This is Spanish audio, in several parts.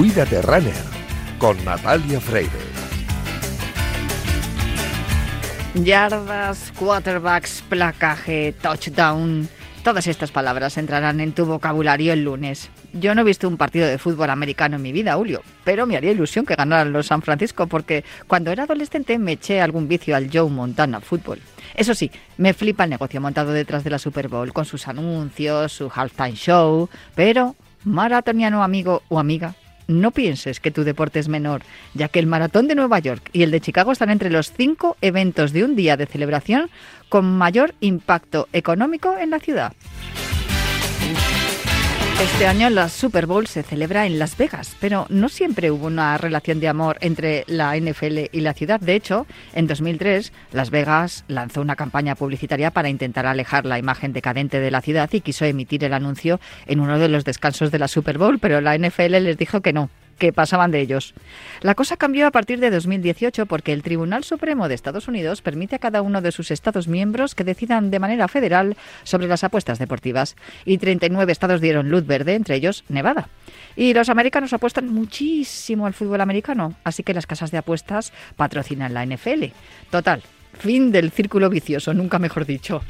Cuídate Runner con Natalia Freire. Yardas, quarterbacks, placaje, touchdown. Todas estas palabras entrarán en tu vocabulario el lunes. Yo no he visto un partido de fútbol americano en mi vida, Julio, pero me haría ilusión que ganaran los San Francisco porque cuando era adolescente me eché algún vicio al Joe Montana fútbol. Eso sí, me flipa el negocio montado detrás de la Super Bowl con sus anuncios, su halftime show, pero maratoniano amigo o amiga, no pienses que tu deporte es menor, ya que el Maratón de Nueva York y el de Chicago están entre los cinco eventos de un día de celebración con mayor impacto económico en la ciudad. Este año la Super Bowl se celebra en Las Vegas, pero no siempre hubo una relación de amor entre la NFL y la ciudad. De hecho, en 2003, Las Vegas lanzó una campaña publicitaria para intentar alejar la imagen decadente de la ciudad y quiso emitir el anuncio en uno de los descansos de la Super Bowl, pero la NFL les dijo que no, que pasaban de ellos. La cosa cambió a partir de 2018 porque el Tribunal Supremo de Estados Unidos permite a cada uno de sus Estados miembros que decidan de manera federal sobre las apuestas deportivas. Y 39 estados dieron luz verde, entre ellos Nevada. Y los americanos apuestan muchísimo al fútbol americano, así que las casas de apuestas patrocinan la NFL. Total, fin del círculo vicioso, nunca mejor dicho.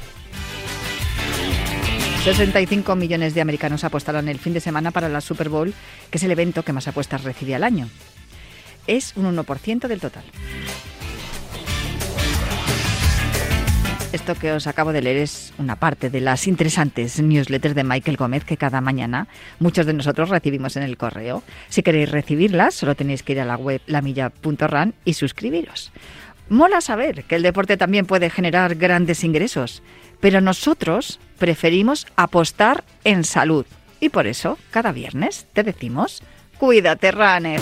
65 millones de americanos apostarán el fin de semana para la Super Bowl, que es el evento que más apuestas recibe al año. Es un 1% del total. Esto que os acabo de leer es una parte de las interesantes newsletters de Michael Gómez que cada mañana muchos de nosotros recibimos en el correo. Si queréis recibirlas, solo tenéis que ir a la web lamilla.ran y suscribiros. Mola saber que el deporte también puede generar grandes ingresos, pero nosotros preferimos apostar en salud. Y por eso, cada viernes te decimos, cuídate, runner.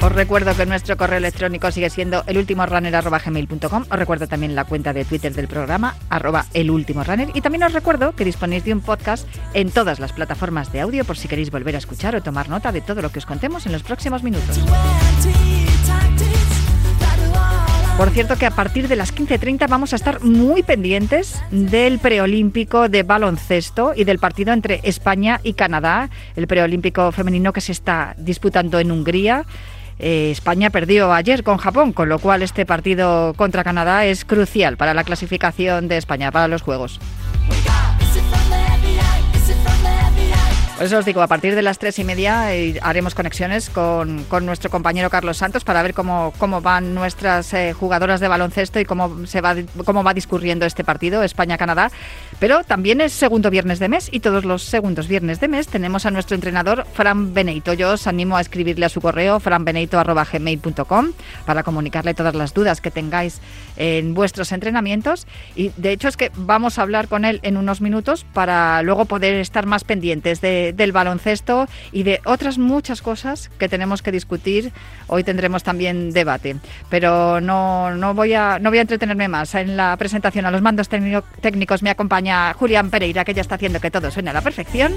Os recuerdo que nuestro correo electrónico sigue siendo elultimorunner.gmail.com. Os recuerdo también la cuenta de Twitter del programa, arroba elultimorunner. Y también os recuerdo que disponéis de un podcast en todas las plataformas de audio por si queréis volver a escuchar o tomar nota de todo lo que os contemos en los próximos minutos. Por cierto que a partir de las 15.30 vamos a estar muy pendientes del preolímpico de baloncesto y del partido entre España y Canadá, el preolímpico femenino que se está disputando en Hungría. Eh, España perdió ayer con Japón, con lo cual este partido contra Canadá es crucial para la clasificación de España para los Juegos. Eso os digo, a partir de las tres y media eh, haremos conexiones con, nuestro compañero Carlos Santos para ver cómo, cómo van nuestras eh, jugadoras de baloncesto y cómo, se va, cómo va discurriendo este partido España-Canadá. Pero también es segundo viernes de mes y todos los segundos viernes de mes tenemos a nuestro entrenador Fran Beneito. Yo os animo a escribirle a su correo franbeneito.gmail.com para comunicarle todas las dudas que tengáis en vuestros entrenamientos. Y de hecho es que vamos a hablar con él en unos minutos para luego poder estar más pendientes de del baloncesto y de otras muchas cosas que tenemos que discutir. Hoy tendremos también debate, pero no, no, voy, a, no voy a entretenerme más. En la presentación a los mandos técnicos me acompaña Julián Pereira, que ya está haciendo que todo suene a la perfección.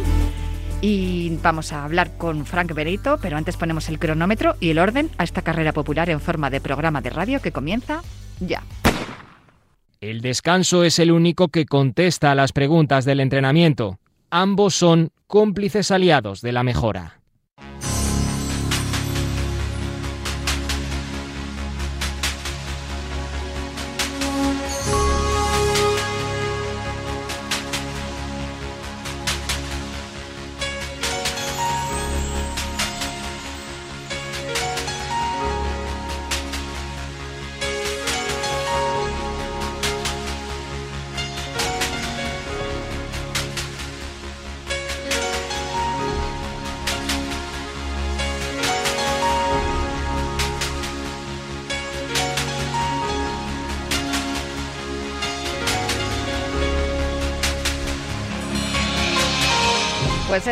Y vamos a hablar con Frank Bereito, pero antes ponemos el cronómetro y el orden a esta carrera popular en forma de programa de radio que comienza ya. El descanso es el único que contesta a las preguntas del entrenamiento. Ambos son cómplices aliados de la mejora.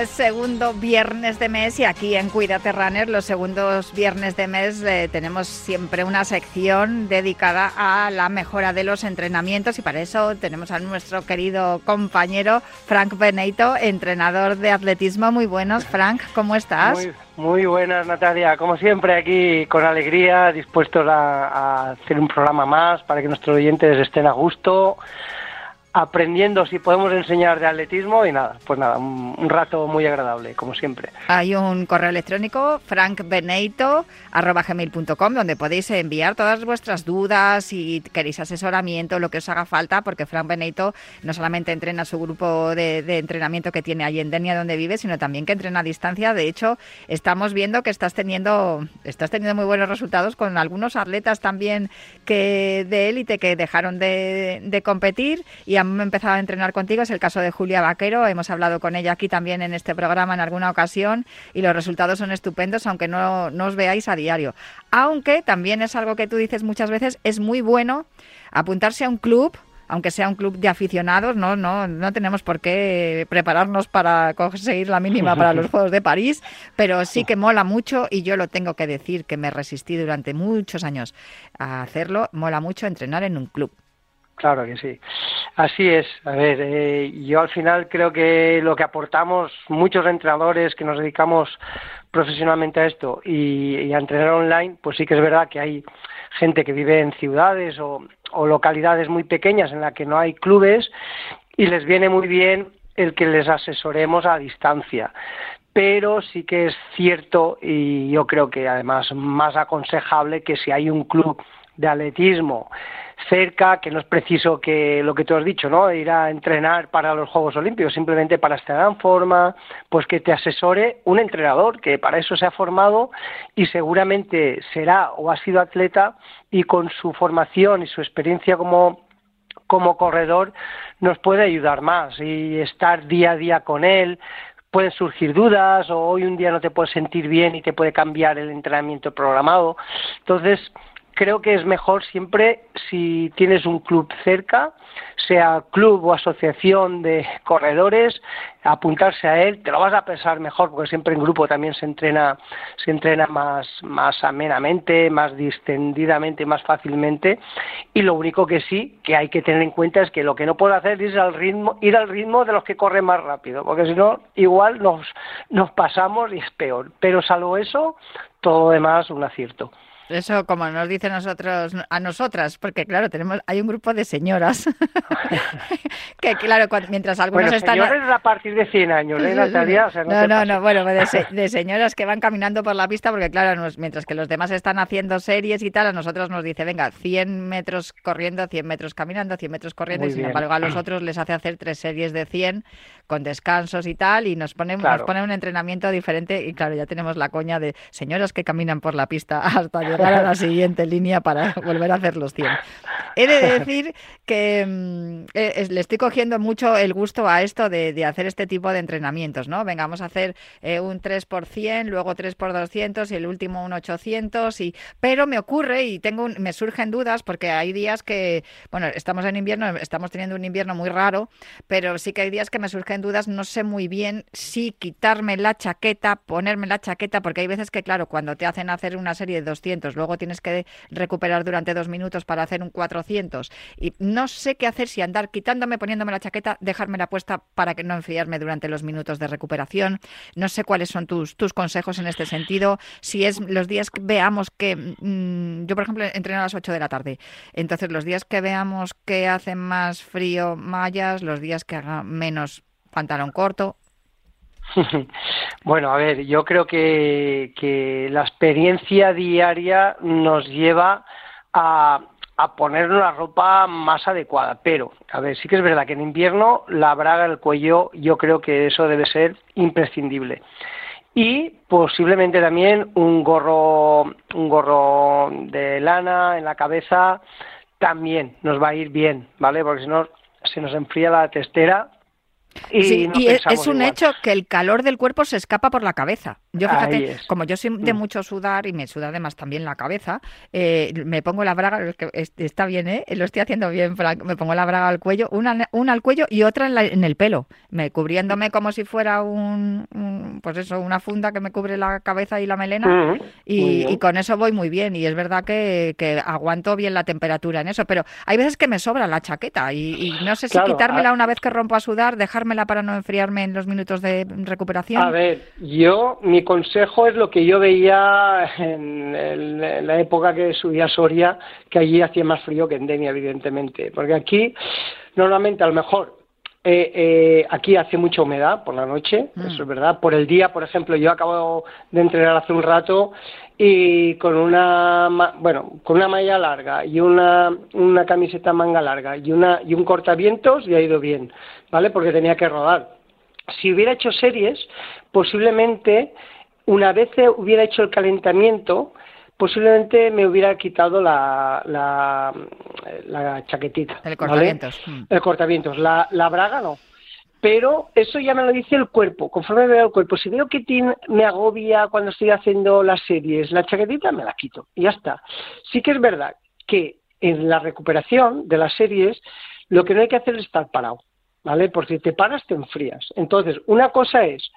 Es segundo viernes de mes y aquí en Cuídate Runner los segundos viernes de mes eh, tenemos siempre una sección dedicada a la mejora de los entrenamientos y para eso tenemos a nuestro querido compañero Frank Beneito, entrenador de atletismo. Muy buenos, Frank, ¿cómo estás? Muy, muy buenas, Natalia. Como siempre aquí con alegría, dispuestos a, a hacer un programa más para que nuestros oyentes estén a gusto aprendiendo si podemos enseñar de atletismo y nada, pues nada, un, rato muy agradable, como siempre. Hay un correo electrónico, frankbeneito.com, donde podéis enviar todas vuestras dudas, si queréis asesoramiento, lo que os haga falta, porque Frank Beneito no solamente entrena su grupo de, entrenamiento que tiene ahí en Denia, donde vive, sino también que entrena a distancia. De hecho, estamos viendo que estás teniendo, estás teniendo muy buenos resultados con algunos atletas también que de élite que dejaron de, de competir y han empezado a entrenar contigo es el caso de Julia Vaquero. Hemos hablado con ella aquí también en este programa en alguna ocasión y los resultados son estupendos, aunque no, no os veáis a diario. Aunque también es algo que tú dices muchas veces, es muy bueno apuntarse a un club aunque sea un club de aficionados, no, no, no tenemos por qué prepararnos para conseguir la mínima para los Juegos de París, pero sí que mola mucho y yo lo tengo que decir que me resistí durante muchos años a hacerlo, mola mucho entrenar en un club. Claro que sí. Así es. A ver, eh, yo al final creo que lo que aportamos muchos entrenadores que nos dedicamos profesionalmente a esto y, a entrenar online, pues sí que es verdad que hay gente que vive en ciudades o, o localidades muy pequeñas en las que no hay clubes y les viene muy bien el que les asesoremos a distancia pero sí que es cierto y yo creo que además más aconsejable que si hay un club de atletismo cerca, que no es preciso que lo que tú has dicho, ¿no? Ir a entrenar para los Juegos Olímpicos, simplemente para estar en forma, pues que te asesore un entrenador que para eso se ha formado y seguramente será o ha sido atleta y con su formación y su experiencia como como corredor nos puede ayudar más y estar día a día con él, pueden surgir dudas o hoy un día no te puedes sentir bien y te puede cambiar el entrenamiento programado. Entonces, creo que es mejor siempre si tienes un club cerca, sea club o asociación de corredores, apuntarse a él, te lo vas a pensar mejor porque siempre en grupo también se entrena, se entrena más, más amenamente, más distendidamente, más fácilmente y lo único que sí que hay que tener en cuenta es que lo que no puedo hacer es al ritmo, ir al ritmo de los que corren más rápido, porque si no igual nos, nos pasamos y es peor, pero salvo eso, todo lo demás un acierto. Eso como nos dice nosotros a nosotras, porque claro, tenemos hay un grupo de señoras que claro, mientras algunos bueno, están señores a partir de 100 años, ¿eh, Natalia? no, no, no, bueno, de, señoras que van caminando por la pista, porque claro, mientras que los demás están haciendo series y tal, a nosotros nos dice, venga, 100 metros corriendo, 100 metros caminando, 100 metros corriendo, y sin embargo a los otros les hace hacer tres series de 100 con descansos y tal, y nos pone, nos pone un entrenamiento diferente, y claro, ya tenemos la coña de señoras que caminan por la pista hasta llegar para la siguiente línea para volver a hacer los 100. He de decir que mm, eh, le estoy cogiendo mucho el gusto a esto de, hacer este tipo de entrenamientos, ¿no? Venga, vamos a hacer eh, un 3 por 100, luego 3 por 200 y el último un 800 y pero me ocurre y tengo me surgen dudas porque hay días que bueno, estamos en invierno, estamos teniendo un invierno muy raro, pero sí que hay días que me surgen dudas, no sé muy bien si quitarme la chaqueta, ponerme la chaqueta porque hay veces que claro, cuando te hacen hacer una serie de 200, luego tienes que recuperar durante dos minutos para hacer un 400 y no sé qué hacer si andar quitándome, poniéndome la chaqueta, dejármela puesta para que no enfriarme durante los minutos de recuperación. No sé cuáles son tus, tus consejos en este sentido. Si es los días que veamos que mm, yo, por ejemplo, entreno a las 8 de la tarde. Entonces, los días que veamos que hace más frío, mallas, los días que haga menos pantalón corto, Bueno, a ver, yo creo que, que la experiencia diaria nos lleva a, a poner una ropa más adecuada. Pero, a ver, sí que es verdad que en invierno la braga, el cuello, yo creo que eso debe ser imprescindible. Y posiblemente también un gorro, un gorro de lana en la cabeza también nos va a ir bien, ¿vale? Porque si no se nos enfría la testera Y, es, un hecho que el calor del cuerpo se escapa por la cabeza. Yo fíjate, como yo soy de mm. mucho sudar y me suda además también la cabeza, eh, me pongo la braga, está bien, ¿eh? lo estoy haciendo bien, me pongo la braga al cuello, una, una al cuello y otra en, el pelo, me cubriéndome como si fuera un, pues eso, una funda que me cubre la cabeza y la melena mm, y, con eso voy muy bien y es verdad que, aguanto bien la temperatura en eso, pero hay veces que me sobra la chaqueta y, no sé si quitármela una vez que rompo a sudar, para no enfriarme en los minutos de recuperación. A ver, yo, mi consejo es lo que yo veía en, la época que subía a Soria, que allí hacía más frío que en Denia, evidentemente, porque aquí normalmente a lo mejor eh, eh, aquí hace mucha humedad por la noche, mm. eso es verdad. Por el día, por ejemplo, yo acabo de entrenar hace un rato y con una, bueno, con una malla larga y una, una camiseta manga larga y, una, y un cortavientos y ha ido bien, ¿vale? Porque tenía que rodar. Si hubiera hecho series, posiblemente una vez hubiera hecho el calentamiento, posiblemente me hubiera quitado la, la, la chaquetita. El cortavientos. Mm. El cortavientos. La, la braga no. Pero eso ya me lo dice el cuerpo, conforme veo el cuerpo. Si veo que me agobia cuando estoy haciendo las series, la chaquetita me la quito y ya está. Sí que es verdad que en la recuperación de las series lo que no hay que hacer es estar parado, ¿vale? Porque si te paras te enfrías. Entonces, una cosa es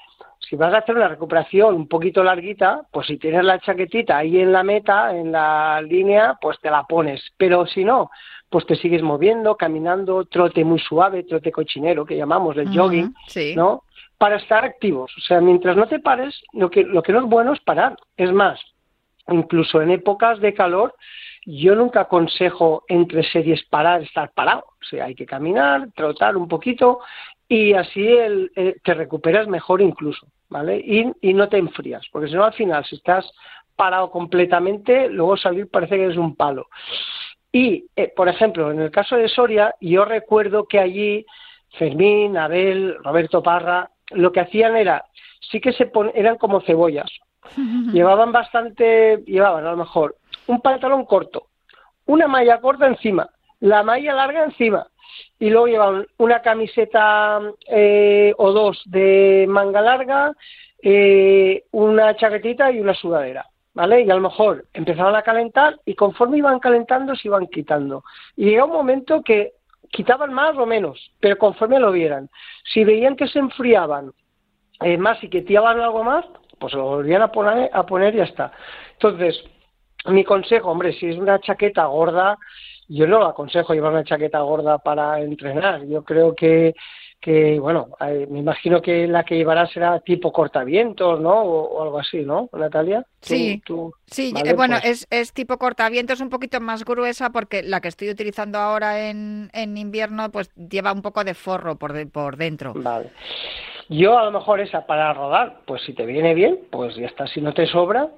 si vas a hacer una recuperación un poquito larguita, pues si tienes la chaquetita ahí en la meta, en la línea, pues te la pones. Pero si no, pues te sigues moviendo, caminando, trote muy suave, trote cochinero, que llamamos el jogging, ¿no? Para estar activos. O sea, mientras no te pares, lo que, lo que no es bueno es parar. Es más, incluso en épocas de calor, yo nunca aconsejo entre series parar, estar parado. O sea, hay que caminar, trotar un poquito y así el, eh, te recuperas mejor incluso, ¿vale? Y, y no te enfrías, porque si no al final, si estás parado completamente, luego salir parece que es un palo. Y, eh, por ejemplo, en el caso de Soria, yo recuerdo que allí Fermín, Abel, Roberto Parra, lo que hacían era, sí que se eran como cebollas. Llevaban bastante, llevaban a lo mejor un pantalón corto, una malla corta encima, la malla larga encima, y luego llevaban una camiseta eh, o dos de manga larga, eh, una chaquetita y una sudadera. ¿Vale? Y a lo mejor empezaban a calentar y conforme iban calentando se iban quitando. Y llega un momento que quitaban más o menos, pero conforme lo vieran. Si veían que se enfriaban eh, más y que tiraban algo más, pues lo volvían a poner, a poner y ya está. Entonces, mi consejo, hombre, si es una chaqueta gorda, yo no lo aconsejo llevar una chaqueta gorda para entrenar. Yo creo que, que bueno, me imagino que la que llevará será tipo cortavientos, ¿no? O, algo así, ¿no, Natalia? sí, sí eh, bueno, pues es, es tipo cortavientos un poquito más gruesa porque la que estoy utilizando ahora en, en invierno pues lleva un poco de forro por, por dentro. Vale. Yo a lo mejor esa para rodar, pues si te viene bien, pues ya está. Si no te sobra,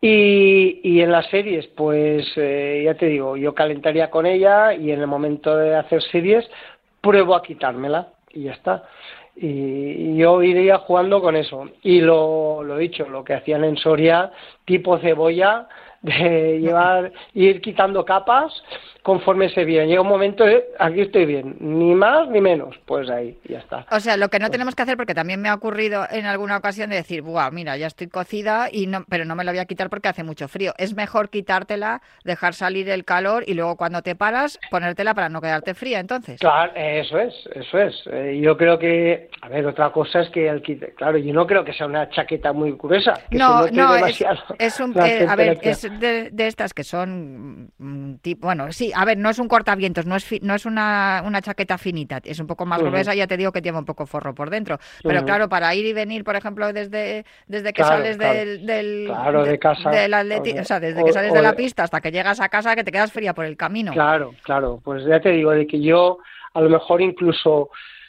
y, y en las series, pues eh, ya te digo, yo calentaría con ella y en el momento de hacer series pruebo a quitármela y ya está. Y, yo iría jugando con eso. Y lo, lo dicho, lo que hacían en Soria, tipo cebolla, de llevar, ir quitando capas conforme se viene. Llega un momento aquí estoy bien, ni más ni menos, pues ahí, ya está. O sea, lo que no pues tenemos que hacer, porque también me ha ocurrido en alguna ocasión de decir, Buah, mira, ya estoy cocida, y no, pero no me la voy a quitar porque hace mucho frío. Es mejor quitártela, dejar salir el calor y luego cuando te paras, ponértela para no quedarte fría, entonces. Claro, eso es, eso es. Eh, yo creo que, a ver, otra cosa es que el claro, yo no creo que sea una chaqueta muy gruesa. no, no, es, un, eh, a ver, es de, de, estas que son, mm, tipo, bueno, sí, a ver, no es un cortavientos, no es, no es una, una chaqueta finita, es un poco más gruesa, ya te digo que tiene un poco forro por dentro. Pero claro, para ir y venir, por ejemplo, desde, desde que sales del, del, de, casa, o sea, desde que sales de la pista hasta que llegas a casa, que te quedas fría por el camino. Claro, claro, pues ya te digo, de que yo a lo mejor incluso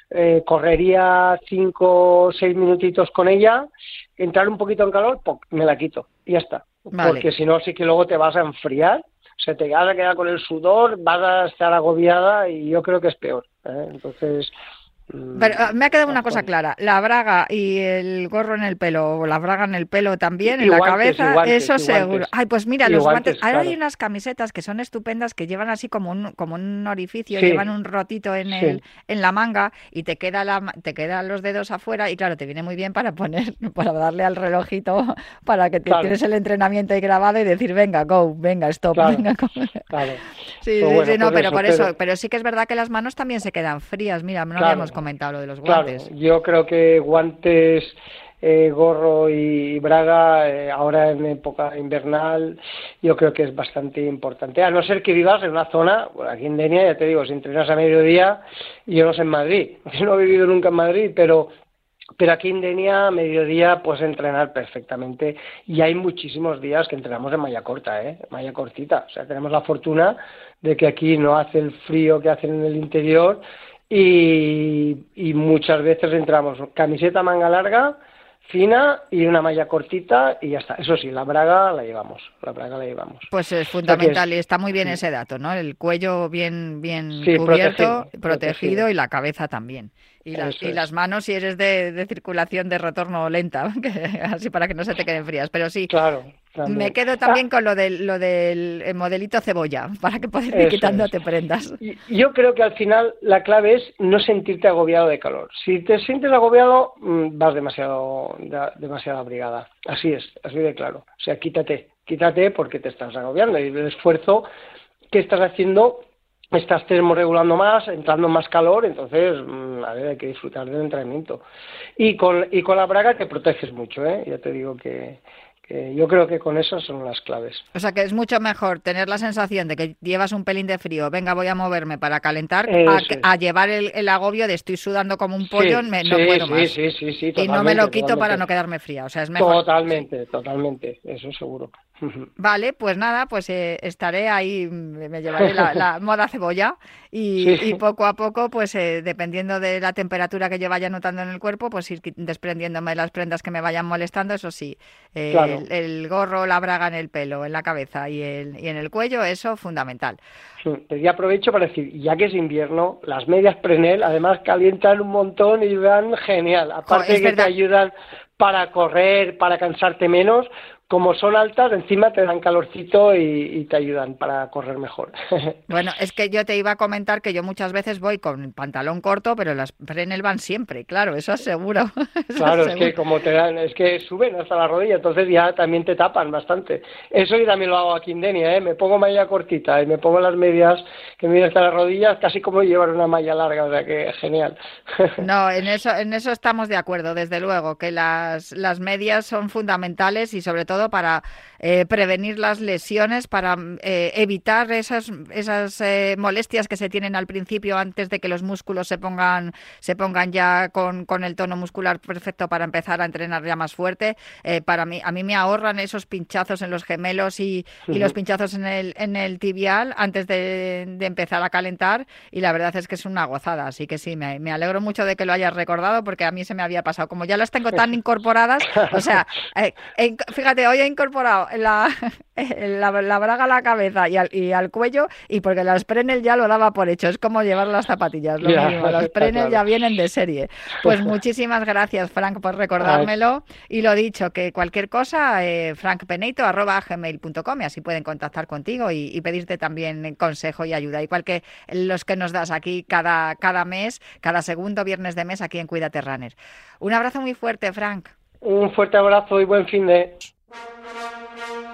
eh, correría cinco o seis minutitos con ella, entrar un poquito en calor, me la quito y ya está. Porque si no, sí que luego te vas a enfriar se te vas a quedar con el sudor, vas a estar agobiada y yo creo que es peor. ¿eh? Entonces, Pero ah, me ha quedado una cosa clara, la braga y el gorro en el pelo, o la braga en el pelo también, en la cabeza, eso seguro. Ay, pues mira, los guantes, ahora hay unas camisetas que son estupendas que llevan así como un, como un orificio, llevan un rotito en el, en la manga y te queda la, te quedan los dedos afuera y claro, te viene muy bien para poner, para darle al relojito para que tienes el entrenamiento ahí grabado y decir venga, go, venga, stop, venga, Sí, pues sí, no, pero por eso, pero... sí que es verdad que las manos también se quedan frías, mira, no habíamos comentado lo de los guantes. yo creo que guantes, eh, gorro y braga, eh, ahora en época invernal, yo creo que es bastante importante. A no ser que vivas en una zona, aquí en Denia, ya te digo, si entrenas a mediodía, yo no sé en Madrid, no he vivido nunca en Madrid, pero pero aquí en Denia, a mediodía, puedes entrenar perfectamente y hay muchísimos días que entrenamos en malla corta, ¿eh? Malla cortita. O sea, tenemos la fortuna de que aquí no hace el frío que hacen en el interior y, muchas veces entramos camiseta manga larga, fina y una malla cortita y ya está. Eso sí, la braga la llevamos, la braga la llevamos. Pues es fundamental y está muy bien ese dato, ¿no? El cuello bien bien cubierto, protegido, y la cabeza también. Y, y las manos si eres de, de, circulación de retorno lenta, así para que no se te queden frías. Pero sí, claro, me quedo también con lo del, lo del eh, modelito cebolla, para que puedas ir quitándote prendas. Yo creo que al final la clave es no sentirte agobiado de calor. Si te sientes agobiado, mm, vas demasiado, demasiado abrigada. Así es, así de claro. O sea, quítate, quítate porque te estás agobiando y el esfuerzo que estás haciendo estás termorregulando más, entrando más calor, entonces mm, a ver, hay que disfrutar del entrenamiento. Y con, y con la braga te proteges mucho, ¿eh? Ya te digo que, yo creo que con eso son las claves. O sea que es mucho mejor tener la sensación de que llevas un pelín de frío, venga, voy a moverme para calentar, a, llevar el, agobio de estoy sudando como un pollo, no puedo más. y no me lo quito para no quedarme fría. O sea, es mejor. Totalmente, totalmente, eso seguro. Vale, pues nada, pues eh, estaré ahí, me llevaré la, moda cebolla y, poco a poco, pues eh, dependiendo de la temperatura que yo vaya notando en el cuerpo, pues ir desprendiéndome las prendas que me vayan molestando, eso sí, eh, el, gorro, la braga en el pelo, en la cabeza y, el, y en el cuello, eso fundamental. y aprovecho para decir, ya que es invierno, las medias Prenel además calientan un montón y van genial, aparte que te ayudan para correr, para cansarte menos, como son altas, encima te dan calorcito y, te ayudan para correr mejor. Bueno, es que yo te iba a comentar que yo muchas veces voy con pantalón corto, pero las Frenel van siempre, claro, eso aseguro. claro, es que como te dan, es que suben hasta la rodilla, entonces ya también te tapan bastante. Eso yo también lo hago aquí en Denia, ¿eh? me pongo malla cortita y me pongo las medias que me hasta las rodillas, casi como llevar una malla larga, o sea que genial. no, en eso, en eso estamos de acuerdo, desde luego, que las, las medias son fundamentales y sobre todo para eh, prevenir las lesiones, para eh, evitar esas, esas eh, molestias que se tienen al principio antes de que los músculos se pongan, se pongan ya con, con el tono muscular perfecto para empezar a entrenar ya más fuerte. para mí, a mí me ahorran esos pinchazos en los gemelos y, y los pinchazos en el, en el tibial antes de, de, empezar a calentar y la verdad es que es una gozada. Así que sí, me, me alegro mucho de que lo hayas recordado porque a mí se me había pasado. Como ya las tengo tan incorporadas, o sea, fíjate, hoy he incorporado la, la, braga a la cabeza y al, y al, cuello y porque las Prenel ya lo daba por hecho. Es como llevar las zapatillas, lo mismo. Las Prenel ya vienen de serie. Pues muchísimas gracias, Frank, por recordármelo. Y lo dicho, que cualquier cosa, eh, frankpeneito.gmail.com y así pueden contactar contigo y, pedirte también consejo y ayuda. Igual que los que nos das aquí cada, cada mes, cada segundo viernes de mes aquí en Cuídate Runner. Un abrazo muy fuerte, Frank. Un fuerte abrazo y buen fin de... Thank you.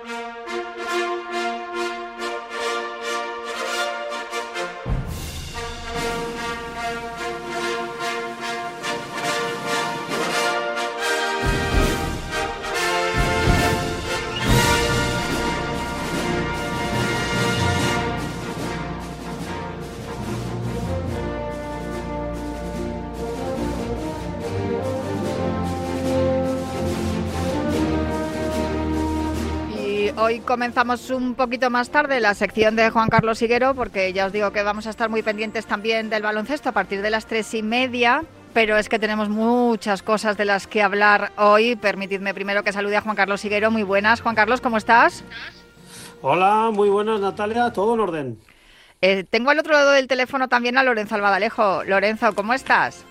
Hoy comenzamos un poquito más tarde la sección de Juan Carlos Higuero, porque ya os digo que vamos a estar muy pendientes también del baloncesto a partir de las tres y media. Pero es que tenemos muchas cosas de las que hablar hoy. Permitidme primero que salude a Juan Carlos Higuero. Muy buenas, Juan Carlos, ¿cómo estás? Hola, muy buenas, Natalia. Todo en orden. Eh, tengo al otro lado del teléfono también a Lorenzo Albadalejo. Lorenzo, ¿cómo estás?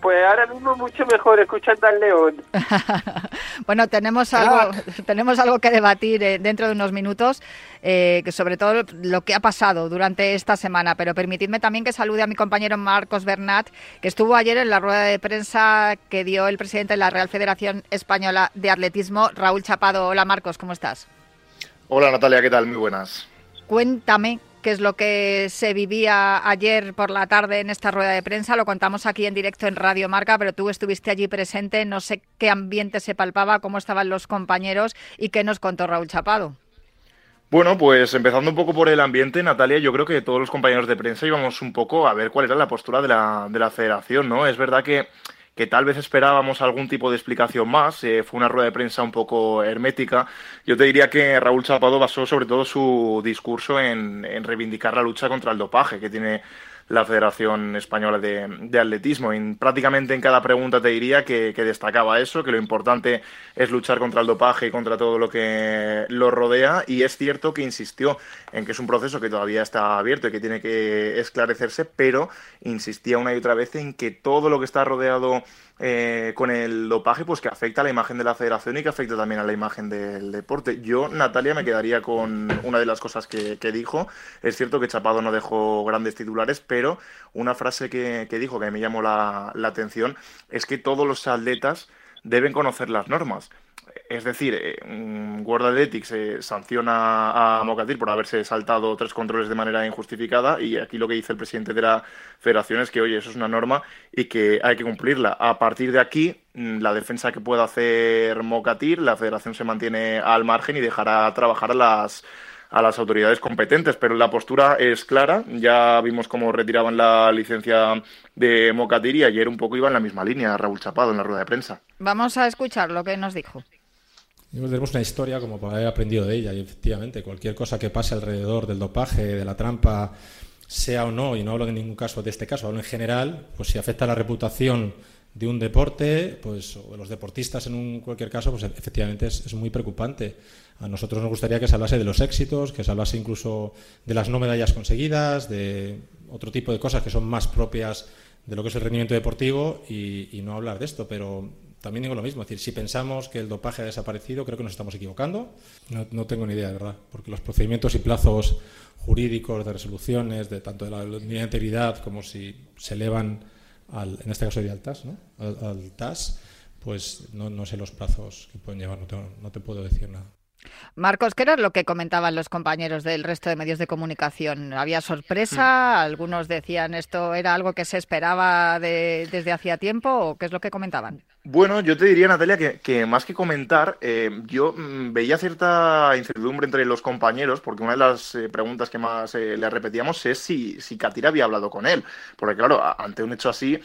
Pues ahora mismo mucho mejor escuchando al león. bueno, tenemos algo, tenemos algo que debatir eh, dentro de unos minutos, eh, sobre todo lo que ha pasado durante esta semana. Pero permitidme también que salude a mi compañero Marcos Bernat, que estuvo ayer en la rueda de prensa que dio el presidente de la Real Federación Española de Atletismo, Raúl Chapado. Hola Marcos, ¿cómo estás? Hola Natalia, ¿qué tal? Muy buenas. Cuéntame qué es lo que se vivía ayer por la tarde en esta rueda de prensa. Lo contamos aquí en directo en Radio Marca, pero tú estuviste allí presente. No sé qué ambiente se palpaba, cómo estaban los compañeros y qué nos contó Raúl Chapado. Bueno, pues empezando un poco por el ambiente, Natalia, yo creo que todos los compañeros de prensa íbamos un poco a ver cuál era la postura de la, de la federación, ¿no? Es verdad que que tal vez esperábamos algún tipo de explicación más. Eh, fue una rueda de prensa un poco hermética. Yo te diría que Raúl Chapado basó sobre todo su discurso en, en reivindicar la lucha contra el dopaje que tiene la Federación Española de, Atletismo. Y prácticamente en cada pregunta te diría que, destacaba eso, que lo importante es luchar contra el dopaje y contra todo lo que lo rodea. Y es cierto que insistió en que es un proceso que todavía está abierto y que tiene que esclarecerse, pero insistía una y otra vez en que todo lo que está rodeado eh, con el dopaje, pues que afecta a la imagen de la federación y que afecta también a la imagen del deporte. Yo, Natalia, me quedaría con una de las cosas que, dijo. Es cierto que Chapado no dejó grandes titulares, pero una frase que, dijo que me llamó la, la atención es que todos los atletas deben conocer las normas. Es decir, eh, World Athletics eh, sanciona a Mocatir por haberse saltado tres controles de manera injustificada y aquí lo que dice el presidente de la federación es que, oye, eso es una norma y que hay que cumplirla. A partir de aquí, mm, la defensa que pueda hacer Mocatir, la federación se mantiene al margen y dejará trabajar a las a las autoridades competentes, pero la postura es clara. Ya vimos cómo retiraban la licencia de Mocatir y ayer un poco iba en la misma línea Raúl Chapado en la rueda de prensa. Vamos a escuchar lo que nos dijo. Tenemos una historia como para haber aprendido de ella y efectivamente cualquier cosa que pase alrededor del dopaje, de la trampa, sea o no, y no hablo en ningún caso de este caso, hablo en general, pues si afecta a la reputación de un deporte, pues o de los deportistas en un cualquier caso, pues efectivamente es, muy preocupante. A nosotros nos gustaría que se hablase de los éxitos, que se hablase incluso de las no medallas conseguidas, de otro tipo de cosas que son más propias de lo que es el rendimiento deportivo y, y no hablar de esto, pero también digo lo mismo, es decir, si pensamos que el dopaje ha desaparecido, creo que nos estamos equivocando. No, tengo ni idea, de verdad, porque los procedimientos y plazos jurídicos de resoluciones, de tanto de la línea de integridad como si se elevan, al, en este caso de al TAS, ¿no? al, TAS, pues no, sé los plazos que pueden llevar, no te puedo decir nada. Marcos, ¿qué era lo que comentaban los compañeros del resto de medios de comunicación? ¿Había sorpresa? Hmm. ¿Algunos decían esto era algo que se esperaba desde hacía tiempo o qué es lo que comentaban? Bueno, yo te diría, Natalia, que, más que comentar, eh, yo mm, veía cierta incertidumbre entre los compañeros, porque una de las eh, preguntas que más eh, le repetíamos es si, si Katira había hablado con él. Porque, claro, ante un hecho así,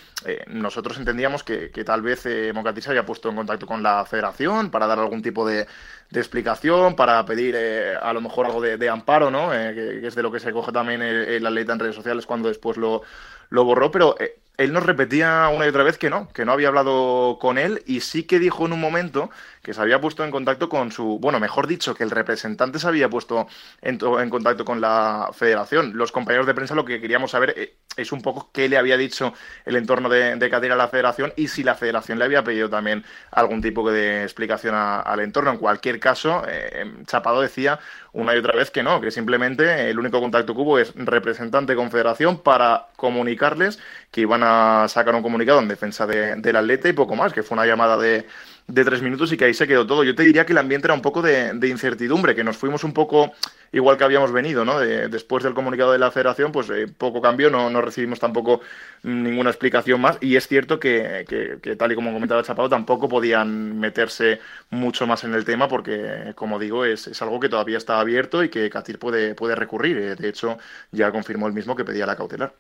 nosotros entendíamos que, tal vez Mocatir se había puesto en contacto con la federación para dar algún tipo de, explicación, para pedir a lo mejor algo de, amparo, ¿no? Que, es de lo que se coge también el, el, atleta en redes sociales cuando después lo, lo borró, pero él nos repetía una y otra vez que no, que no había hablado con él y sí que dijo en un momento que se había puesto en contacto con su, bueno, mejor dicho, que el representante se había puesto en, contacto con la federación. Los compañeros de prensa lo que queríamos saber eh, es un poco qué le había dicho el entorno de, de a la federación y si la federación le había pedido también algún tipo de explicación al entorno. En cualquier caso, eh, Chapado decía una y otra vez que no, que simplemente el único contacto que hubo es representante con federación para comunicarles que iban a sacar un comunicado en defensa del atleta y poco más, que fue una llamada de de tres minutos y que ahí se quedó todo. Yo te diría que el ambiente era un poco de, incertidumbre, que nos fuimos un poco igual que habíamos venido, ¿no? después del comunicado de la federación, pues eh, poco cambio, no, no, recibimos tampoco ninguna explicación más. Y es cierto que, que, tal y como comentaba Chapado, tampoco podían meterse mucho más en el tema porque, como digo, es, es algo que todavía está abierto y que Catir puede, puede recurrir. Eh, de hecho, ya confirmó el mismo que pedía la cautelar.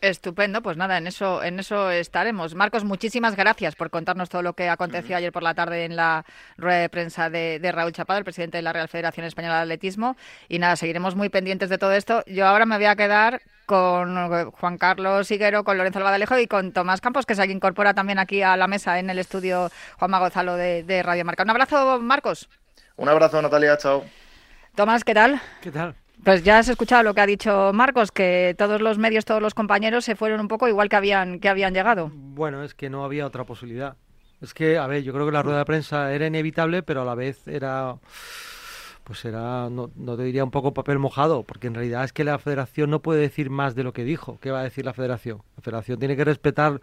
Estupendo, pues nada, en eso, en eso estaremos. Marcos, muchísimas gracias por contarnos todo lo que aconteció ayer por la tarde en la rueda de prensa de, Raúl Chapado, el presidente de la Real Federación Española de Atletismo. Y nada, seguiremos muy pendientes de todo esto. Yo ahora me voy a quedar con Juan Carlos Higuero, con Lorenzo Albadalejo y con Tomás Campos, que se incorpora también aquí a la mesa en el estudio Juan Magozalo de, de Radio Marca. Un abrazo, Marcos. Un abrazo, Natalia, chao. Tomás, ¿qué tal? ¿Qué tal? Pues ya has escuchado lo que ha dicho Marcos, que todos los medios, todos los compañeros se fueron un poco igual que habían, que habían llegado. Bueno, es que no había otra posibilidad. Es que, a ver, yo creo que la rueda de prensa era inevitable, pero a la vez era pues era, no, no, te diría un poco papel mojado, porque en realidad es que la federación no puede decir más de lo que dijo. ¿Qué va a decir la federación? La federación tiene que respetar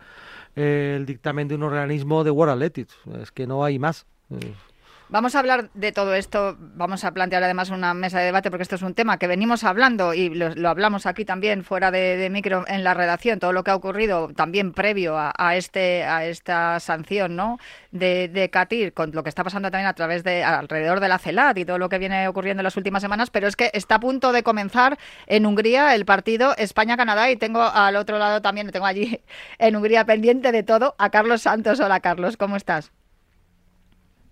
eh, el dictamen de un organismo de World Athletics. Es que no hay más. Vamos a hablar de todo esto, vamos a plantear además una mesa de debate porque esto es un tema que venimos hablando y lo, hablamos aquí también fuera de, micro en la redacción, todo lo que ha ocurrido también previo a, este a esta sanción ¿no? de, de Katir, con lo que está pasando también a través de alrededor de la CELAT y todo lo que viene ocurriendo en las últimas semanas, pero es que está a punto de comenzar en Hungría el partido España-Canadá y tengo al otro lado también, tengo allí en Hungría pendiente de todo a Carlos Santos. Hola Carlos, ¿cómo estás?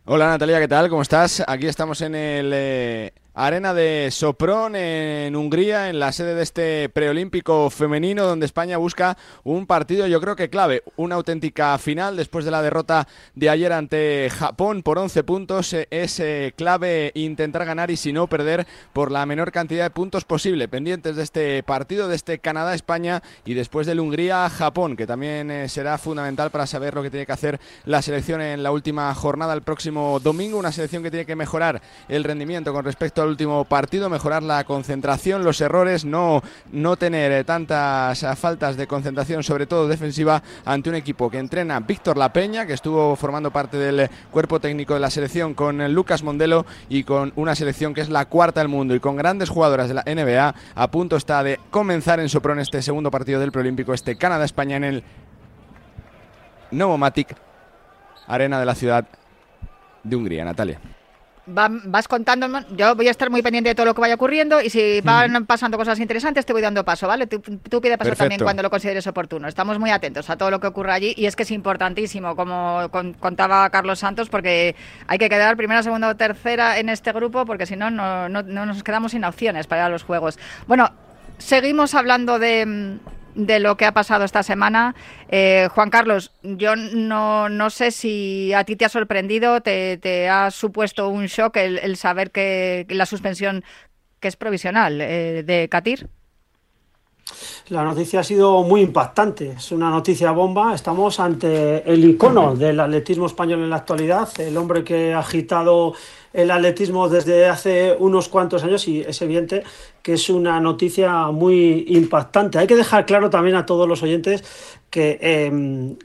Hola Natalia, ¿qué tal? ¿Cómo estás? Aquí estamos en el eh, Arena de Sopron en Hungría, en la sede de este preolímpico femenino, donde España busca un partido, yo creo que clave, una auténtica final después de la derrota de ayer ante Japón por 11 puntos. Eh, es eh, clave intentar ganar y si no perder por la menor cantidad de puntos posible. Pendientes de este partido, de este Canadá-España y después del Hungría-Japón, que también eh, será fundamental para saber lo que tiene que hacer la selección en la última jornada el próximo domingo. Una selección que tiene que mejorar el rendimiento con respecto al último partido, mejorar la concentración, los errores, no, no tener eh, tantas eh, faltas de concentración, sobre todo defensiva, ante un equipo que entrena Víctor La Peña, que estuvo formando parte del cuerpo técnico de la selección con Lucas Mondelo y con una selección que es la cuarta del mundo y con grandes jugadoras de la NBA. A punto está de comenzar en Sopron este segundo partido del preolímpico, este Canadá-España en el Novomatic, arena de la ciudad de Hungría. Natalia vas contando, yo voy a estar muy pendiente de todo lo que vaya ocurriendo y si van pasando cosas interesantes te voy dando paso, ¿vale? Tú, pide paso también cuando lo consideres oportuno. Estamos muy atentos a todo lo que ocurra allí y es que es importantísimo, como contaba Carlos Santos, porque hay que quedar primera, segunda o tercera en este grupo porque si no, no, no nos quedamos sin opciones para los juegos. Bueno, seguimos hablando de de lo que ha pasado esta semana. Eh, Juan Carlos, yo no, no sé si a ti te ha sorprendido, te, ha supuesto un shock el, saber que, la suspensión que es provisional eh, de Katir. La noticia ha sido muy impactante, es una noticia bomba. Estamos ante el icono del atletismo español en la actualidad, el hombre que ha agitado el atletismo desde hace unos cuantos años y es evidente que es una noticia muy impactante. Hay que dejar claro también a todos los oyentes que em,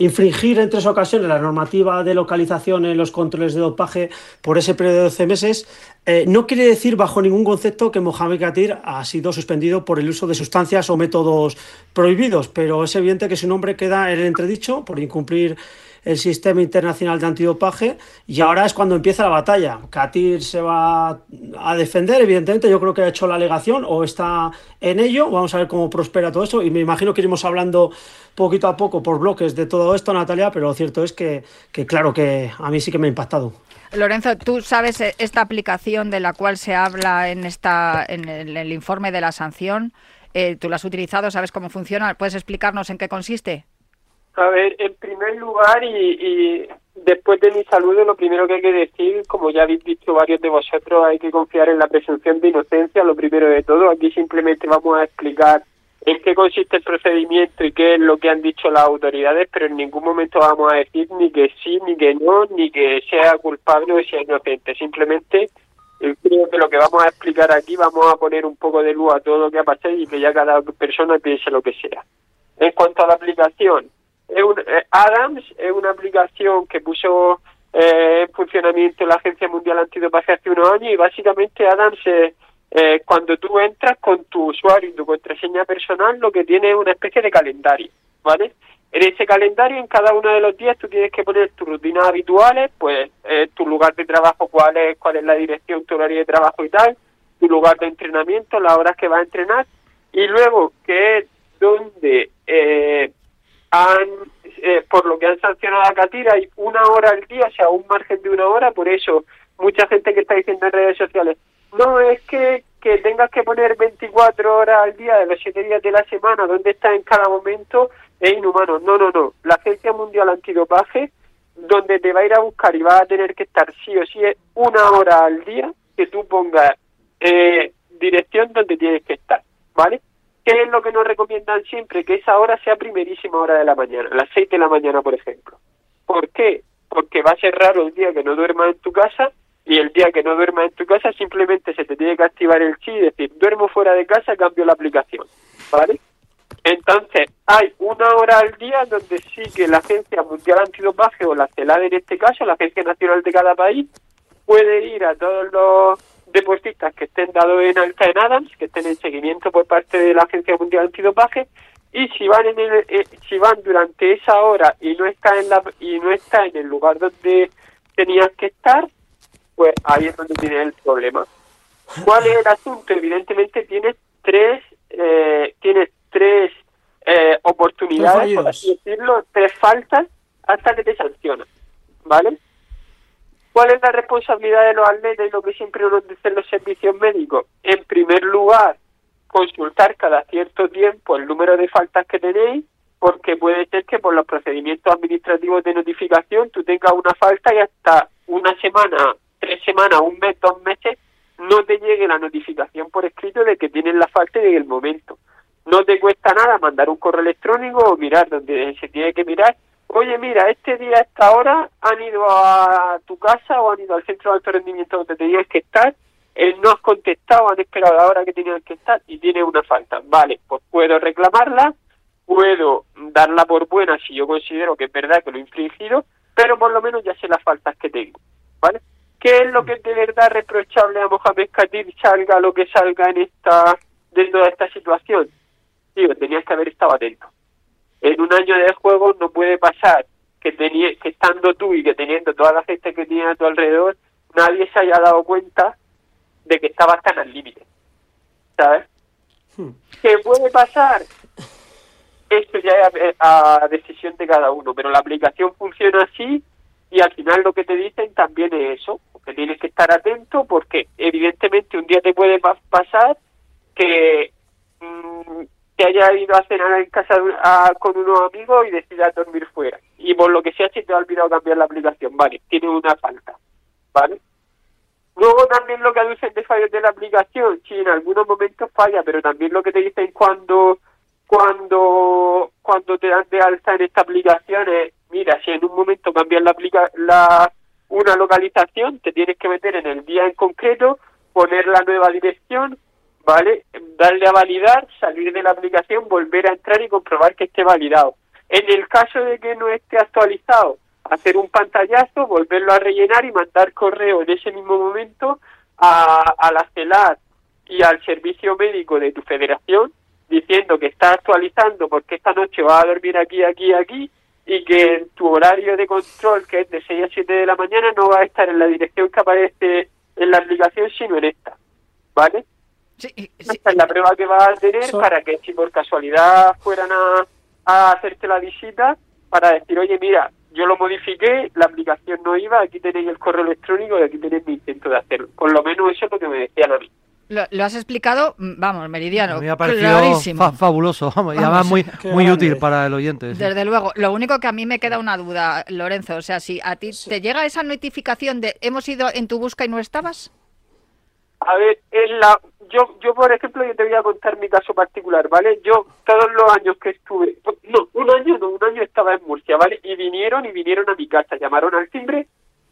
infringir en tres ocasiones la normativa de localización en los controles de dopaje por ese periodo de 12 meses eh, no quiere decir bajo ningún concepto que Mohamed Katir ha sido suspendido por el uso de sustancias o métodos prohibidos, pero es evidente que su nombre queda en entredicho por incumplir el sistema internacional de antidopaje y ahora es cuando empieza la batalla. Katir se va a defender, evidentemente, yo creo que ha hecho la alegación o está en ello, vamos a ver cómo prospera todo eso y me imagino que iremos hablando poquito a poco por bloques de todo esto, Natalia, pero lo cierto es que, claro que a mí sí que me ha impactado. Lorenzo, ¿tú sabes eh, esta aplicación de la cual se habla en, esta, en el, informe de la sanción? Eh, ¿Tú la has utilizado? ¿Sabes cómo funciona? ¿Puedes explicarnos en qué consiste? A ver, en primer lugar y, después de mi saludo, lo primero que hay que decir, como ya habéis dicho varios de vosotros, hay que confiar en la presunción de inocencia, lo primero de todo. Aquí simplemente vamos a explicar en qué consiste el procedimiento y qué es lo que han dicho las autoridades, pero en ningún momento vamos a decir ni que sí, ni que no, ni que sea culpable o sea inocente. Simplemente eh, creo que lo que vamos a explicar aquí vamos a poner un poco de luz a todo lo que ha pasado y que ya cada persona piense lo que sea. En cuanto a la aplicación, eh, Adams es una aplicación que puso eh, en funcionamiento la Agencia Mundial Antidopaje hace unos años y básicamente Adams es eh, cuando tú entras con tu usuario y tu contraseña personal lo que tiene es una especie de calendario, ¿vale? En ese calendario, en cada uno de los días, tú tienes que poner tus rutinas habituales, pues tu lugar de trabajo, cuál es, cuál es la dirección, tu horario de trabajo y tal, tu lugar de entrenamiento, las horas que vas a entrenar, y luego que es donde eh, han, eh, por lo que han sancionado a Catira, hay una hora al día, o sea, un margen de una hora, por eso mucha gente que está diciendo en redes sociales, no es que, que tengas que poner 24 horas al día de los 7 días de la semana, donde estás en cada momento, es inhumano. No, no, no. La Agencia Mundial Antidopaje, donde te va a ir a buscar y vas a tener que estar sí o sí una hora al día que tú pongas eh, dirección donde tienes que estar, ¿vale? ¿Qué es lo que nos recomiendan siempre? Que esa hora sea primerísima hora de la mañana, las 6 de la mañana, por ejemplo. ¿Por qué? Porque va a ser raro el día que no duermas en tu casa y el día que no duermas en tu casa simplemente se te tiene que activar el chi y decir, duermo fuera de casa, cambio la aplicación, ¿vale? Entonces, hay una hora al día donde sí que la Agencia Mundial Antidopaje o la CELAD en este caso, la Agencia Nacional de cada país, puede ir a todos los deportistas que estén dados en alta en Adams, que estén en seguimiento por parte de la Agencia Mundial Antidopaje, y si van en el, eh, si van durante esa hora y no está en la y no está en el lugar donde tenías que estar, pues ahí es donde tiene el problema. ¿Cuál es el asunto? Evidentemente tienes tres eh, tienes tres eh, oportunidades, por así decirlo, tres faltas hasta que te sancionan, ¿vale? ¿Cuál es la responsabilidad de los atletas y lo que siempre nos dicen los servicios médicos? En primer lugar, consultar cada cierto tiempo el número de faltas que tenéis, porque puede ser que por los procedimientos administrativos de notificación tú tengas una falta y hasta una semana, tres semanas, un mes, dos meses, no te llegue la notificación por escrito de que tienes la falta y el momento. No te cuesta nada mandar un correo electrónico o mirar donde se tiene que mirar. Oye, mira, este día a esta hora han ido a tu casa o han ido al centro de alto rendimiento donde tenías que estar, él no has contestado, han esperado la hora que tenían que estar y tiene una falta. Vale, pues puedo reclamarla, puedo darla por buena si yo considero que es verdad que lo he infringido, pero por lo menos ya sé las faltas que tengo, ¿vale? ¿Qué es lo que es de verdad reprochable a Mohamed salga lo que salga en esta de toda esta situación? Digo, tenías que haber estado atento. En un año de juego no puede pasar que, que estando tú y que teniendo toda la gente que tiene a tu alrededor, nadie se haya dado cuenta de que estabas tan al límite. ¿Sabes? Hmm. ¿Qué puede pasar? Esto ya es a, decisión de cada uno, pero la aplicación funciona así y al final lo que te dicen también es eso, que tienes que estar atento porque evidentemente un día te puede pasar que mm, que haya ido a cenar en casa con unos amigos y decida dormir fuera. Y por lo que sea, si te ha olvidado cambiar la aplicación, vale, tiene una falta, ¿vale? Luego también lo que aducen de fallos de la aplicación, sí, en algunos momentos falla, pero también lo que te dicen cuando cuando cuando te dan de alta en esta aplicación es, mira, si en un momento cambias la, aplica la una localización, te tienes que meter en el día en concreto, poner la nueva dirección, ¿vale? Darle a validar, salir de la aplicación, volver a entrar y comprobar que esté validado. En el caso de que no esté actualizado, hacer un pantallazo, volverlo a rellenar y mandar correo en ese mismo momento a, a la CELAR y al servicio médico de tu federación diciendo que está actualizando porque esta noche va a dormir aquí, aquí, aquí y que en tu horario de control, que es de 6 a 7 de la mañana, no va a estar en la dirección que aparece en la aplicación, sino en esta. ¿Vale? Esta es la prueba que vas a tener para que si por casualidad fueran a, a hacerte la visita, para decir, oye, mira, yo lo modifiqué, la aplicación no iba, aquí tenéis el correo electrónico y aquí tenéis mi intento de hacerlo. Por lo menos eso es lo que me decían a mí. Lo, has explicado, mm, vamos, meridiano, me ha clarísimo. fabuloso, y además muy, muy útil para el oyente. Desde luego. Lo único que a mí me queda una duda, Lorenzo, o sea, si a ti te llega esa notificación de hemos ido en tu busca y no estabas. A ver, en la, yo, yo por ejemplo, yo te voy a contar mi caso particular, ¿vale? Yo todos los años que estuve, no, un año no, un año estaba en Murcia, ¿vale? Y vinieron y vinieron a mi casa, llamaron al timbre,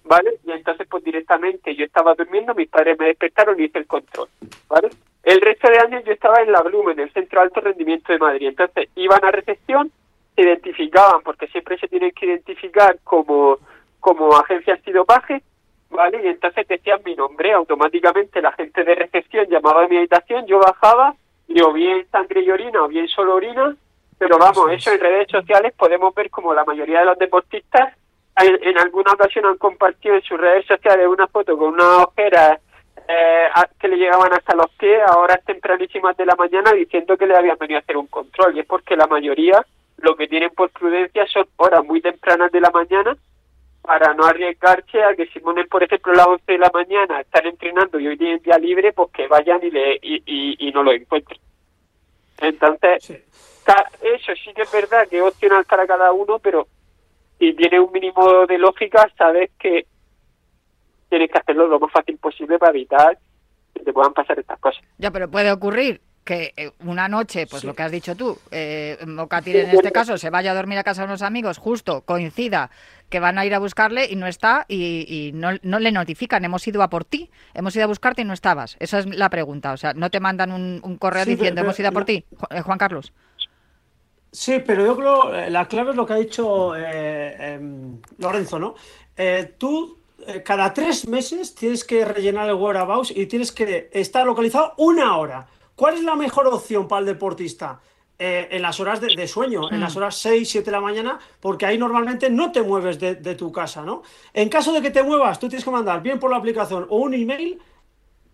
¿vale? Y entonces pues directamente yo estaba durmiendo, mis padres me despertaron y hice el control, ¿vale? El resto de años yo estaba en la Blume, en el Centro de Alto Rendimiento de Madrid. Entonces iban a recepción, se identificaban, porque siempre se tienen que identificar como, como agencia antidopaje, ¿vale? Y entonces decían mi nombre, automáticamente la gente de recepción llamaba a mi habitación, yo bajaba y o bien sangre y orina o bien solo orina, pero vamos, eso en redes sociales podemos ver como la mayoría de los deportistas en, alguna ocasión han compartido en sus redes sociales una foto con una ojera eh, que le llegaban hasta los pies a horas tempranísimas de la mañana diciendo que le habían venido a hacer un control y es porque la mayoría lo que tienen por prudencia son horas muy tempranas de la mañana para no arriesgarse a que si ponen, por ejemplo, a las 11 de la mañana, están entrenando y hoy tienen día libre, pues que vayan y, le, y, no lo encuentren. Entonces, eso sí que es verdad que es opcional para cada uno, pero si tiene un mínimo de lógica, sabes que tienes que hacerlo lo más fácil posible para evitar que te puedan pasar estas cosas. Ya, pero puede ocurrir que eh, una noche, pues lo que has dicho tú, eh, Mocatir en este caso se vaya a dormir a casa de unos amigos, justo coincida que van a ir a buscarle y no está y, no, le notifican, hemos ido a por ti, hemos ido a buscarte y no estabas. Esa es la pregunta, o sea, no te mandan un, correo diciendo hemos ido a por ti, eh, Juan Carlos. Sí, pero yo creo eh, la clave es lo que ha dicho em, Lorenzo, ¿no? tú cada tres meses tienes que rellenar el whereabouts y tienes que estar localizado una hora. ¿Cuál es la mejor opción para el deportista? Eh, en las horas de, sueño, en las mm. horas 6, 7 de la mañana, porque ahí normalmente no te mueves de, tu casa, ¿no? En caso de que te muevas, tú tienes que mandar bien por la aplicación o un email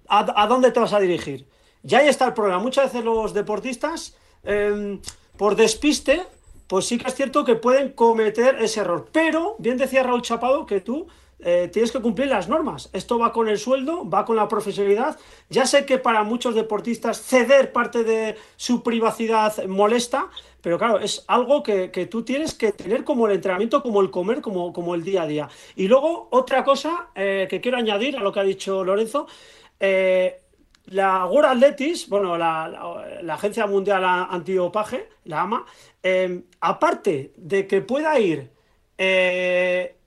a, dónde te vas a dirigir. Y ahí está el problema. Muchas veces los deportistas, em, por despiste, pues sí que es cierto que pueden cometer ese error. Pero, bien decía Raúl Chapado, que tú eh, tienes que cumplir las normas. Esto va con el sueldo, va con la profesionalidad. Ya sé que para muchos deportistas ceder parte de su privacidad molesta, pero claro, es algo que, tú tienes que tener como el entrenamiento, como el comer, como, como el día a día. Y luego, otra cosa eh, que quiero añadir a lo que ha dicho Lorenzo. Eh, la World Athletics, bueno, la, Agencia Mundial Antidopaje, la AMA, aparte de que pueda ir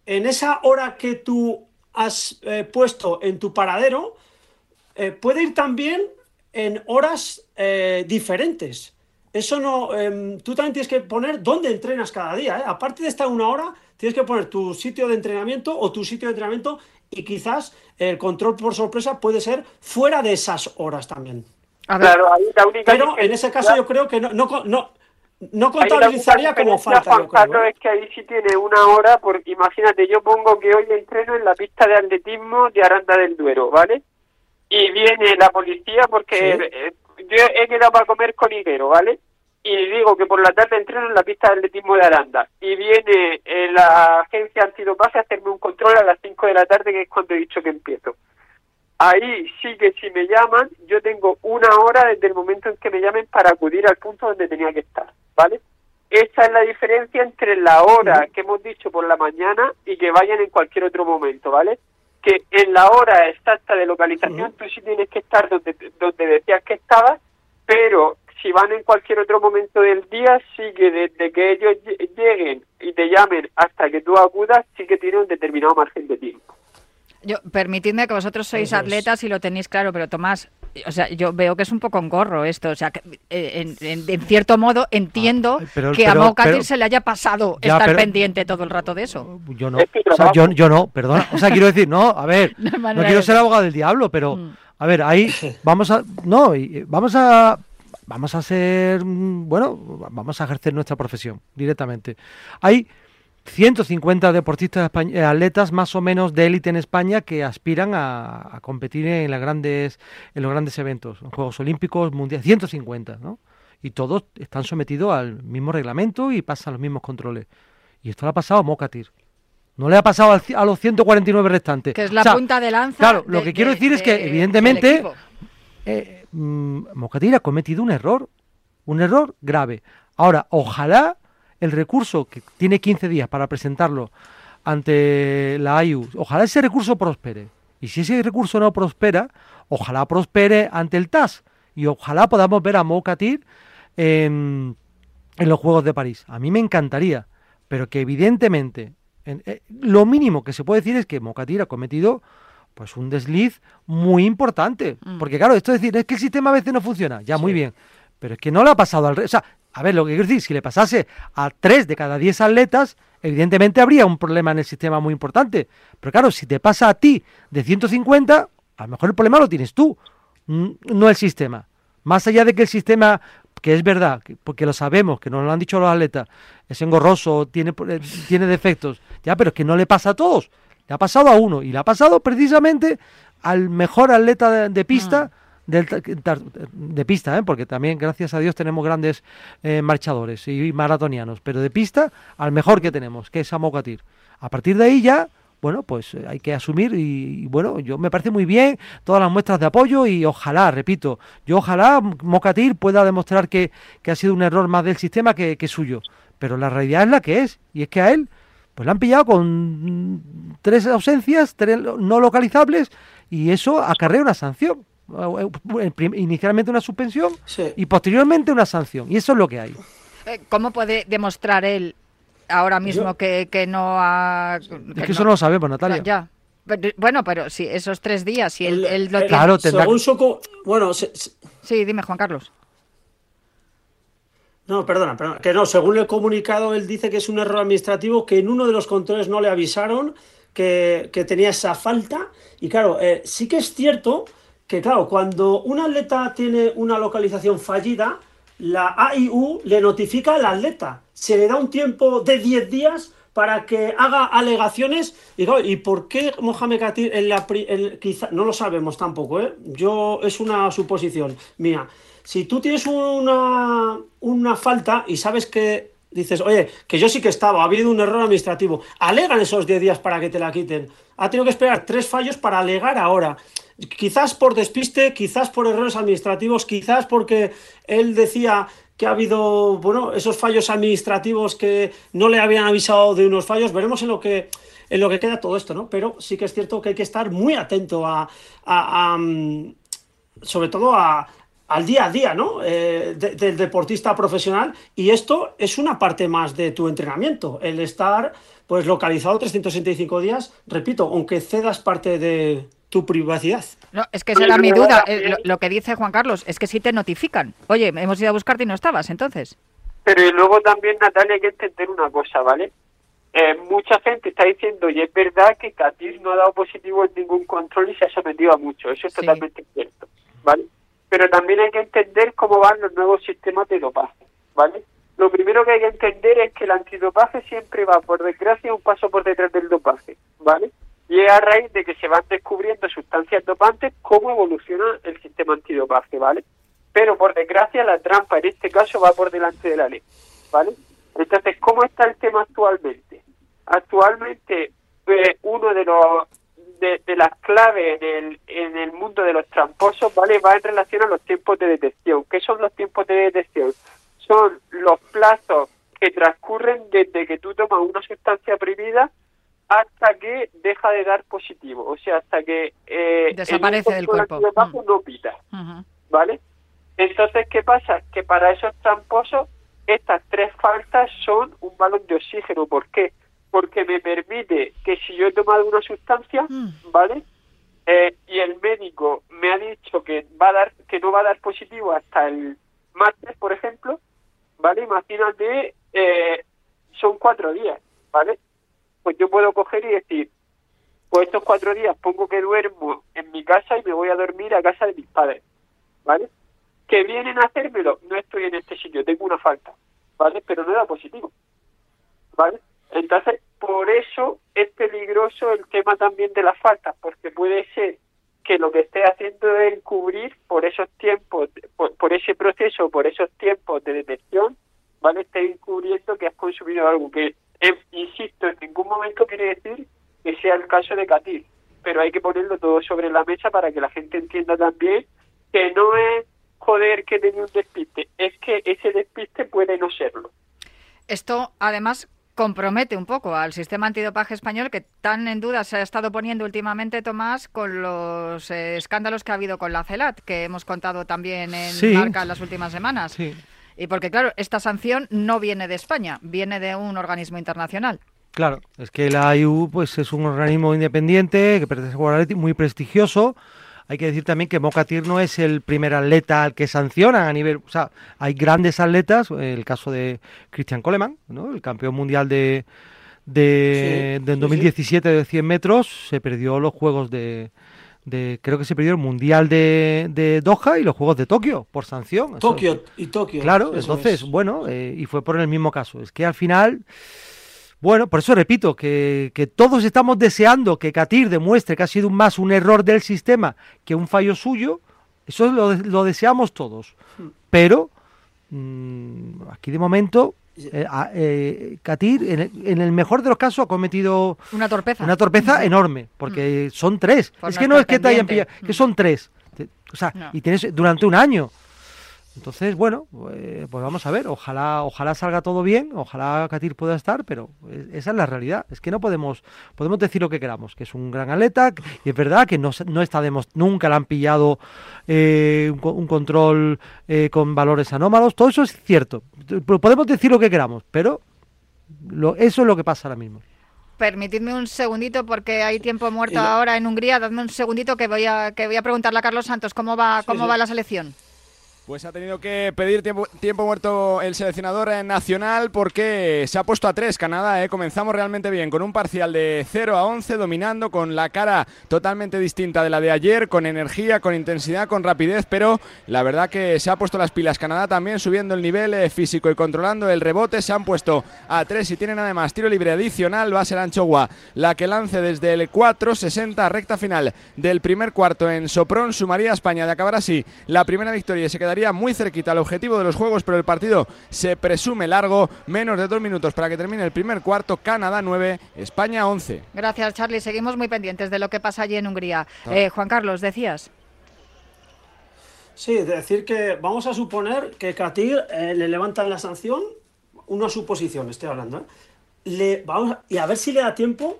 en esa hora que tú has eh, puesto en tu paradero, eh, puede ir también en horas eh, diferentes. Eso no, em, tú también tienes que poner dónde entrenas cada día. Aparte de estar una hora, tienes que poner tu sitio de entrenamiento o tu sitio de entrenamiento y quizás el control por sorpresa puede ser fuera de esas horas también. Claro, ahí la única Pero en ese caso yo creo que no, no, no contabilizaría como falta. Juan ¿eh? es que ahí sí tiene una hora, porque imagínate, yo pongo que hoy entreno en la pista de atletismo de Aranda del Duero, ¿vale? Y viene la policía porque eh, yo he quedado para comer con Iguero, ¿vale? Y digo que por la tarde entreno en la pista de atletismo de Aranda. Y viene eh, la agencia antidopaje a hacerme un control a las 5 de la tarde, que es cuando he dicho que empiezo. Ahí sí que si me llaman, yo tengo una hora desde el momento en que me llamen para acudir al punto donde tenía que estar. ¿Vale? Esa es la diferencia entre la hora que hemos dicho por la mañana y que vayan en cualquier otro momento, ¿vale? Que en la hora exacta de localización tú sí tienes que estar donde, donde decías que estabas, pero si van en cualquier otro momento del día, sí que desde que ellos lleguen y te llamen hasta que tú acudas, sí que tiene un determinado margen de tiempo. Yo, permitidme que vosotros sois atletas y lo tenéis claro, pero Tomás, o sea, yo veo que es un poco engorro esto. O sea, que, eh, en, cierto modo entiendo ah, que a Mocatir se le haya pasado estar pendiente todo el rato de eso. Yo no, o sea, yo, yo, no, perdona. O sea, quiero decir, no, a ver, no, quiero ser abogado del diablo, pero, mm. a ver, ahí vamos a, no, vamos a, vamos a ser, mm, bueno, vamos a ejercer nuestra profesión directamente. Hay 150 deportistas eh, atletas más o menos de élite en España que aspiran a, competir en, las grandes, en los grandes eventos, en Juegos Olímpicos, Mundiales, 150, ¿no? Y todos están sometidos al mismo reglamento y pasan los mismos controles. Y esto le ha pasado a Mocatir. No le ha pasado a los 149 restantes. Que es la punta de lanza. Claro, lo que quiero decir es que, evidentemente, eh, mm, Mocatir ha cometido un error. Un error grave. Ahora, ojalá el recurso, que tiene 15 días para presentarlo ante la AIU, ojalá ese recurso prospere. Y si ese recurso no prospera, ojalá prospere ante el TAS. Y ojalá podamos ver a Mokatir en, en los Juegos de París. A mí me encantaría, pero que evidentemente eh, lo mínimo que se puede decir es que Mokatir ha cometido pues un desliz muy importante. Mm. Porque claro, esto es decir, es que el sistema a veces no funciona. Ya, muy bien. Pero es que no le ha pasado al... O sea, a ver, lo que quiero decir, si le pasase a 3 de cada 10 atletas, evidentemente habría un problema en el sistema muy importante. Pero claro, si te pasa a ti de 150, a lo mejor el problema lo tienes tú, no el sistema. Más allá de que el sistema, que es verdad, porque lo sabemos, que nos lo han dicho los atletas, es engorroso, tiene, eh, tiene defectos, ya, pero es que no le pasa a todos. Le ha pasado a uno y le ha pasado precisamente al mejor atleta de, pista. Ah de pista, ¿eh? porque también, gracias a Dios, tenemos grandes eh, marchadores y maratonianos, pero de pista al mejor que tenemos, que es Amokatir. A partir de ahí ya, bueno, pues eh, hay que asumir y, bueno, yo me parece muy bien todas las muestras de apoyo y ojalá, repito, yo ojalá Mocatir pueda demostrar que, ha sido un error más del sistema que, que suyo, pero la realidad es la que es, y es que a él pues le han pillado con tres ausencias, tres no localizables, y eso acarrea una sanción. Inicialmente una suspensión y posteriormente una sanción. Y eso es lo que hay. ¿Cómo puede demostrar él ahora mismo que, no ha... es que eso no lo sabemos, Natalia. Ya. Bueno, pero si esos tres días, si él, él lo Claro, Según su... Bueno, sí, dime, Juan Carlos. No, perdona, perdona, que no, según el comunicado, él dice que es un error administrativo, que en uno de los controles no le avisaron que, tenía esa falta. Y claro, eh, sí que es cierto que, claro, cuando un atleta tiene una localización fallida, la AIU le notifica al atleta. Se le da un tiempo de 10 días para que haga alegaciones. Y, ¿y por qué Mohamed Katir en la, quizá, no lo sabemos tampoco, ¿eh? Yo, es una suposición mía. Si tú tienes una, una falta y sabes que dices, oye, que yo sí que estaba, ha habido un error administrativo, alegan esos 10 días para que te la quiten. Ha tenido que esperar tres fallos para alegar ahora. Quizás por despiste, quizás por errores administrativos, quizás porque él decía que ha habido, bueno, esos fallos administrativos que no le habían avisado de unos fallos. Veremos en lo que en lo que queda todo esto, ¿no? Pero sí que es cierto que hay que estar muy atento a, mm, sobre todo a, al día a día, ¿no? Eh, del deportista profesional y esto es una parte más de tu entrenamiento, el estar pues localizado 365 días, repito, aunque cedas parte de tu privacidad. No, es que esa era mi duda. Eh, lo, que dice Juan Carlos es que si te notifican. Oye, hemos ido a buscarte y no estabas, entonces. Pero y luego también, Natalia, hay que entender una cosa, ¿vale? Eh, mucha gente está diciendo, y es verdad que Katir no ha dado positivo en ningún control y se ha sometido a mucho. Eso es totalmente cierto, ¿vale? Pero también hay que entender cómo van los nuevos sistemas de dopaje, ¿vale? Lo primero que hay que entender es que el antidopaje siempre va, por desgracia, un paso por detrás del dopaje, ¿vale? Y es a raíz de que se van descubriendo sustancias dopantes cómo evoluciona el sistema antidopaje, ¿vale? Pero por desgracia la trampa en este caso va por delante de la ley, ¿vale? Entonces, ¿cómo está el tema actualmente? Actualmente, eh, uno de los de, las claves en el, en el mundo de los tramposos, ¿vale? Va en relación a los tiempos de detección. ¿Qué son los tiempos de detección? Son los plazos que transcurren desde que tú tomas una sustancia prohibida hasta que deja de dar positivo, o sea, hasta que eh, desaparece del cuerpo. Mm. no pita, ¿vale? Entonces, ¿qué pasa? Que para esos tramposos estas tres faltas son un balón de oxígeno. ¿Por qué? Porque me permite que si yo he tomado una sustancia, mm. ¿vale? Eh, y el médico me ha dicho que va a dar que no va a dar positivo hasta el martes, por ejemplo, ¿vale? Imagínate, eh, son cuatro días, ¿vale? Pues yo puedo coger y decir, pues estos cuatro días pongo que duermo en mi casa y me voy a dormir a casa de mis padres, ¿vale? Que vienen a hacérmelo, no estoy en este sitio, tengo una falta, ¿vale? Pero no da positivo, ¿vale? Entonces, por eso es peligroso el tema también de las faltas, porque puede ser que lo que esté haciendo es encubrir por esos tiempos, por, ese proceso, por esos tiempos de detección, ¿vale? Esté encubriendo que has consumido algo que, eh, insisto, en ningún momento quiere decir que sea el caso de Catil, pero hay que ponerlo todo sobre la mesa para que la gente entienda también que no es joder que tenía un despiste, es que ese despiste puede no serlo. Esto, además, compromete un poco al sistema antidopaje español que tan en duda se ha estado poniendo últimamente, Tomás, con los eh, escándalos que ha habido con la CELAT, que hemos contado también en Marca en las últimas semanas. Y porque, claro, esta sanción no viene de España, viene de un organismo internacional. Claro, es que la AIU pues, es un organismo independiente que pertenece a muy prestigioso hay que decir también que Mocatir no es el primer atleta al que sancionan a nivel, o sea, hay grandes atletas, el caso de Christian Coleman, ¿no? el campeón mundial de, de, 2017 de 100 metros, se perdió los Juegos de, creo que se perdió el Mundial de, de, Doha y los Juegos de Tokio por sanción. Tokio y Tokio. Claro, entonces, bueno, eh, y fue por el mismo caso. Es que al final bueno, por eso repito, que, todos estamos deseando que Katir demuestre que ha sido más un error del sistema que un fallo suyo. Eso lo, lo deseamos todos. Hmm. Pero mm, aquí de momento eh, eh, Katir, en el, mejor de los casos, ha cometido una torpeza, una torpeza enorme, porque hmm. son tres. es que no es que te hayan pillado, que son tres. O sea, y tienes durante un año. Entonces, bueno, eh, pues vamos a ver, ojalá, ojalá salga todo bien, ojalá Katir pueda estar, pero esa es la realidad. Es que no podemos, podemos decir lo que queramos, que es un gran atleta, y es verdad que no, no está nunca le han pillado eh, un, control eh, con valores anómalos, todo eso es cierto. Podemos decir lo que queramos, pero lo, eso es lo que pasa ahora mismo. Permitidme un segundito porque hay tiempo muerto ahora en Hungría. Dadme un segundito que voy a que voy a preguntarle a Carlos Santos cómo va cómo va la selección. Pues ha tenido que pedir tiempo, tiempo, muerto el seleccionador nacional porque se ha puesto a tres Canadá. ¿eh? Comenzamos realmente bien, con un parcial de 0 a 11, dominando con la cara totalmente distinta de la de ayer, con energía, con intensidad, con rapidez, pero la verdad que se ha puesto las pilas Canadá también, subiendo el nivel eh, físico y controlando el rebote. Se han puesto a tres y tienen además tiro libre adicional. Va a ser Anchoa la que lance desde el 4-60, recta final del primer cuarto en Sopron. Sumaría a España de acabar así la primera victoria y se quedaría muy cerquita al objetivo de los juegos, pero el partido se presume largo. Menos de dos minutos para que termine el primer cuarto. Canadá 9, España 11. Gracias, Charlie. Seguimos muy pendientes de lo que pasa allí en Hungría. Eh, Juan Carlos, decías. Sí, decir que vamos a suponer que Katir eh, le levantan la sanción, una suposición, estoy hablando, ¿eh? le, vamos y a ver si le da tiempo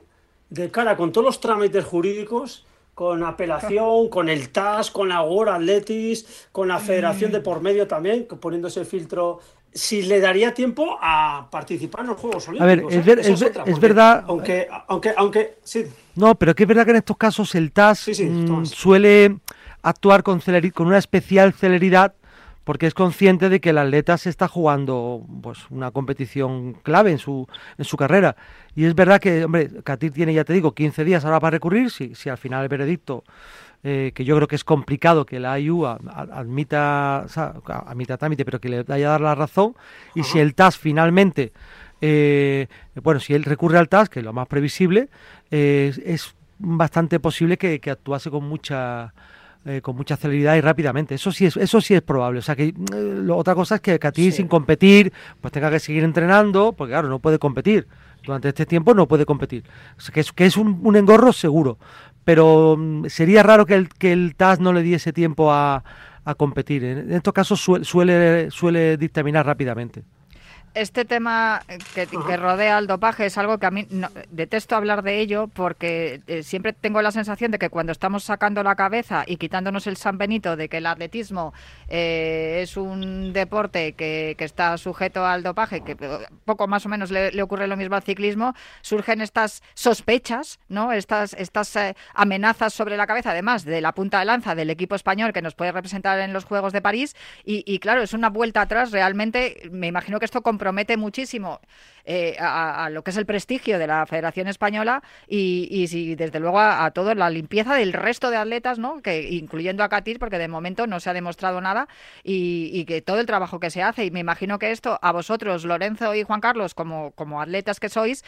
de cara con todos los trámites jurídicos con apelación, con el TAS, con la World Athletics, con la Federación de por medio también, poniendo ese filtro. Si le daría tiempo a participar en los Juegos Olímpicos. A ver, es, ¿eh? verdad. Aunque, aunque, aunque, sí. No, pero que es verdad que en estos casos el TAS mm, suele actuar con, con una especial celeridad porque es consciente de que el atleta se está jugando pues, una competición clave en su, en su carrera. Y es verdad que, hombre, Katir tiene, ya te digo, 15 días ahora para recurrir, si, si al final el veredicto, eh, que yo creo que es complicado que la IU admita, o sea, admita trámite, pero que le vaya a dar la razón, y si el TAS finalmente, eh, bueno, si él recurre al TAS, que es lo más previsible, eh, es bastante posible que actuase con mucha eh, con mucha celeridad y rápidamente. Eso sí es, eso sí es probable. O sea que eh, otra cosa es que Katy sin competir, pues tenga que seguir entrenando, porque claro, no puede competir. Durante este tiempo no puede competir. O sea, que es, que es un, engorro seguro. Pero mm, sería raro que el, que el TAS no le diese tiempo a, a competir. En, estos casos suele, suele dictaminar rápidamente este tema que, rodea al dopaje es algo que a mí detesto hablar de ello porque eh, siempre tengo la sensación de que cuando estamos sacando la cabeza y quitándonos el San Benito de que el atletismo eh, es un deporte que, está sujeto al dopaje, que poco más o menos le, ocurre lo mismo al ciclismo, surgen estas sospechas, ¿no? estas, estas eh, amenazas sobre la cabeza, además de la punta de lanza del equipo español que nos puede representar en los Juegos de París. Y, y claro, es una vuelta atrás. Realmente, me imagino que esto compromete muchísimo eh, a, lo que es el prestigio de la Federación Española y, y, desde luego a, toda la limpieza del resto de atletas, ¿no? que incluyendo a Katir, porque de momento no se ha demostrado nada y, que todo el trabajo que se hace. Y me imagino que esto a vosotros, Lorenzo y Juan Carlos, como, como atletas que sois,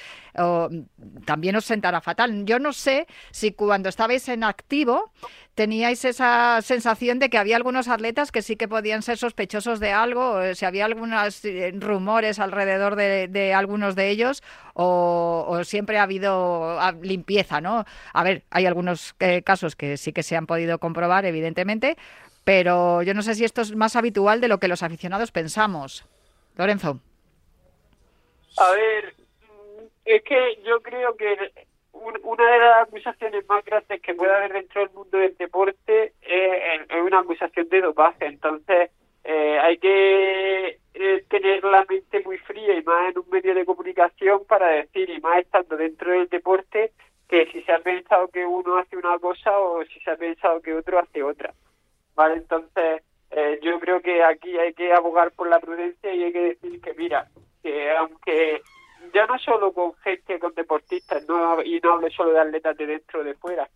también os sentará fatal. Yo no sé si cuando estabais en activo teníais esa sensación de que había algunos atletas que sí que podían ser sospechosos de algo, si había algunos eh, rumores alrededor de, de algunos de ellos o, siempre ha habido ah, limpieza, ¿no? A ver, hay algunos eh, casos que sí que se han podido comprobar, evidentemente, pero yo no sé si esto es más habitual de lo que los aficionados pensamos. Lorenzo. A ver, es que yo creo que una de las acusaciones más grandes que puede haber dentro del mundo del deporte es, una acusación de dopaje. Entonces, eh, hay que eh, tener la mente muy fría y más en un medio de comunicación para decir, y más estando dentro del deporte, que si se ha pensado que uno hace una cosa o si se ha pensado que otro hace otra. ¿Vale? Entonces, eh, yo creo que aquí hay que abogar por la prudencia y hay que decir que, mira, que aunque ya no solo con gente, con deportistas, no, y no hablo solo de atletas de dentro o de fuera,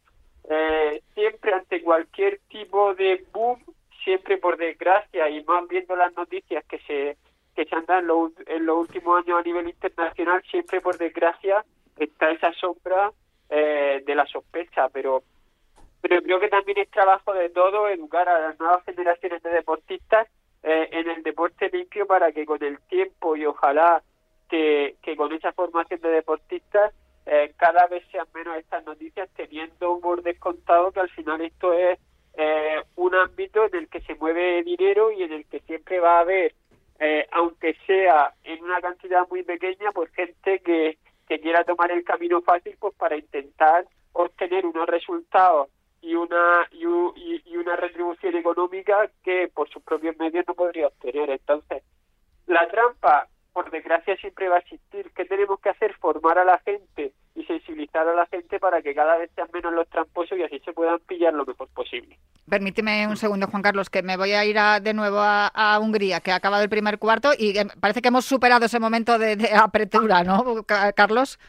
eh, siempre ante cualquier tipo de boom siempre por desgracia y más viendo las noticias que se que se han dado en, los últimos años a nivel internacional, siempre por desgracia está esa sombra eh, de la sospecha, pero pero creo que también es trabajo de todo educar a las nuevas generaciones de deportistas eh, en el deporte limpio para que con el tiempo y ojalá que, con esa formación de deportistas eh, cada vez sean menos estas noticias teniendo un borde descontado que al final esto es eh, un ámbito en el que se mueve dinero y en el que siempre va a haber, eh, aunque sea en una cantidad muy pequeña, pues gente que, que quiera tomar el camino fácil pues para intentar obtener unos resultados y una y, y, una retribución económica que por sus propios medios no podría obtener. Entonces, la trampa, por desgracia, siempre va a existir. ¿Qué tenemos que hacer? Formar a la gente y sensibilizar a la gente para que cada vez sean menos los tramposos y así se puedan pillar lo mejor posible. Permíteme un segundo, Juan Carlos, que me voy a ir de nuevo a, Hungría, que ha acabado el primer cuarto y parece que hemos superado ese momento de, de apertura, ¿no, Carlos?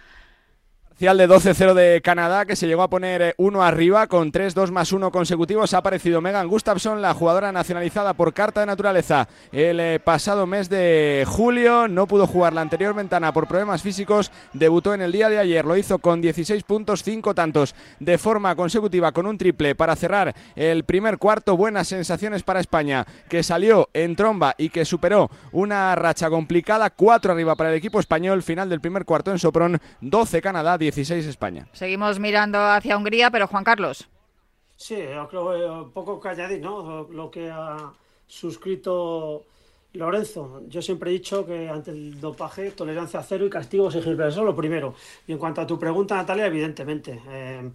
Parcial de 12-0 de Canadá, que se llegó a poner 1 eh, arriba con 3-2 más 1 consecutivos. Ha aparecido Megan Gustafson, la jugadora nacionalizada por carta de naturaleza el eh, pasado mes de julio. No pudo jugar la anterior ventana por problemas físicos. Debutó en el día de ayer. Lo hizo con 16 puntos, 5 tantos de forma consecutiva con un triple para cerrar el primer cuarto. Buenas sensaciones para España, que salió en tromba y que superó una racha complicada. 4 arriba para el equipo español. Final del primer cuarto en Sopron. 12 Canadá, 16 España. Seguimos mirando hacia Hungría, pero Juan Carlos. Sí, yo creo un poco calladín, ¿no? Lo que ha suscrito Lorenzo. Yo siempre he dicho que ante el dopaje, tolerancia cero y castigos ejemplares. Eso es lo primero. Y en cuanto a tu pregunta, Natalia, evidentemente. Eh,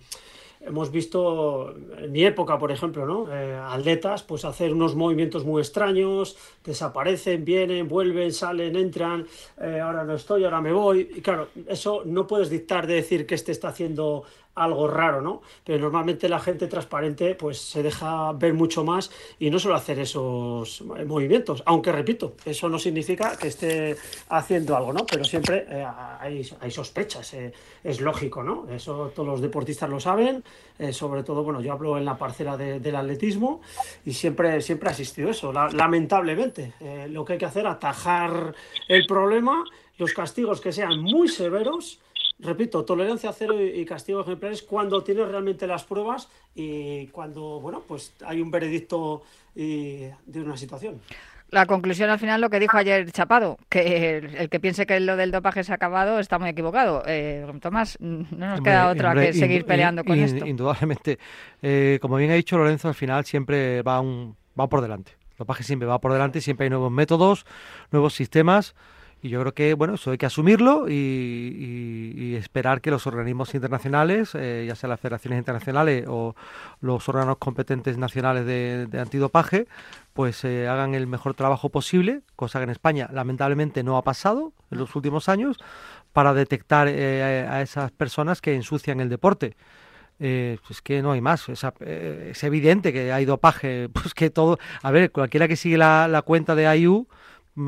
hemos visto en mi época, por ejemplo, ¿no? Eh, atletas pues hacer unos movimientos muy extraños, desaparecen, vienen, vuelven, salen, entran, eh, ahora no estoy, ahora me voy. Y claro, eso no puedes dictar de decir que este está haciendo algo raro, ¿no? Pero normalmente la gente transparente pues se deja ver mucho más y no suele hacer esos movimientos, aunque repito, eso no significa que esté haciendo algo, ¿no? Pero siempre eh, hay, sospechas, eh, es lógico, ¿no? Eso todos los deportistas lo saben, eh, sobre todo, bueno, yo hablo en la parcela del atletismo y siempre, siempre ha existido eso, lamentablemente. lo que hay que hacer, atajar el problema, los castigos que sean muy severos, repito, tolerancia cero y, castigo ejemplares cuando tienes realmente las pruebas y cuando, bueno, pues hay un veredicto de una situación. La conclusión al final lo que dijo ayer Chapado, que el, que piense que lo del dopaje se ha acabado está muy equivocado. Eh, Tomás, no nos queda otra que seguir peleando con esto. Indudablemente. Eh, como bien ha dicho Lorenzo, al final siempre va, un, va por delante. El dopaje siempre va por delante, siempre hay nuevos métodos, nuevos sistemas. Y yo creo que, bueno, eso hay que asumirlo y, esperar que los organismos internacionales, eh, ya sea las federaciones internacionales o los órganos competentes nacionales de, antidopaje, pues eh, hagan el mejor trabajo posible, cosa que en España lamentablemente no ha pasado en los últimos años, para detectar eh, a esas personas que ensucian el deporte. pues que no hay más. Es, es, evidente que hay dopaje. Pues que todo. A ver, cualquiera que sigue la, la cuenta de IU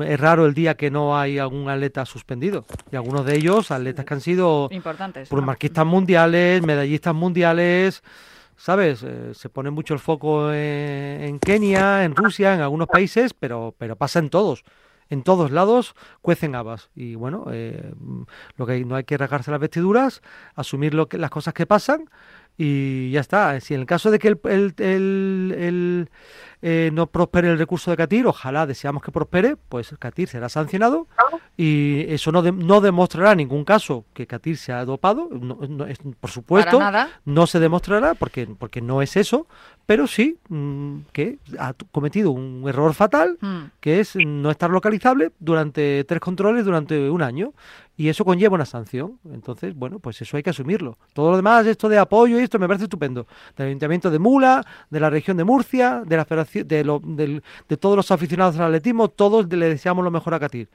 es raro el día que no hay algún atleta suspendido. Y algunos de ellos, atletas que han sido importantes, por marquistas mundiales, medallistas mundiales, ¿sabes? Eh, se pone mucho el foco en, Kenia, en Rusia, en algunos países, pero, pero pasa en todos. En todos lados cuecen habas. Y bueno, eh, lo que no hay que rasgarse las vestiduras, asumir lo que, las cosas que pasan y ya está. Si en el caso de que el, el, eh, no prospere el recurso de Catir, ojalá deseamos que prospere, pues Catir será sancionado y eso no, no demostrará en ningún caso que Catir se ha dopado, por supuesto, no se demostrará porque, porque no es eso, pero sí mm, que ha cometido un error fatal, hmm. que es no estar localizable durante tres controles durante un año y eso conlleva una sanción. Entonces, bueno, pues eso hay que asumirlo. Todo lo demás, esto de apoyo y esto me parece estupendo. Del Ayuntamiento de Mula, de la región de Murcia, de la Federación, de, de todos los aficionados al atletismo, todos le deseamos lo mejor a Catir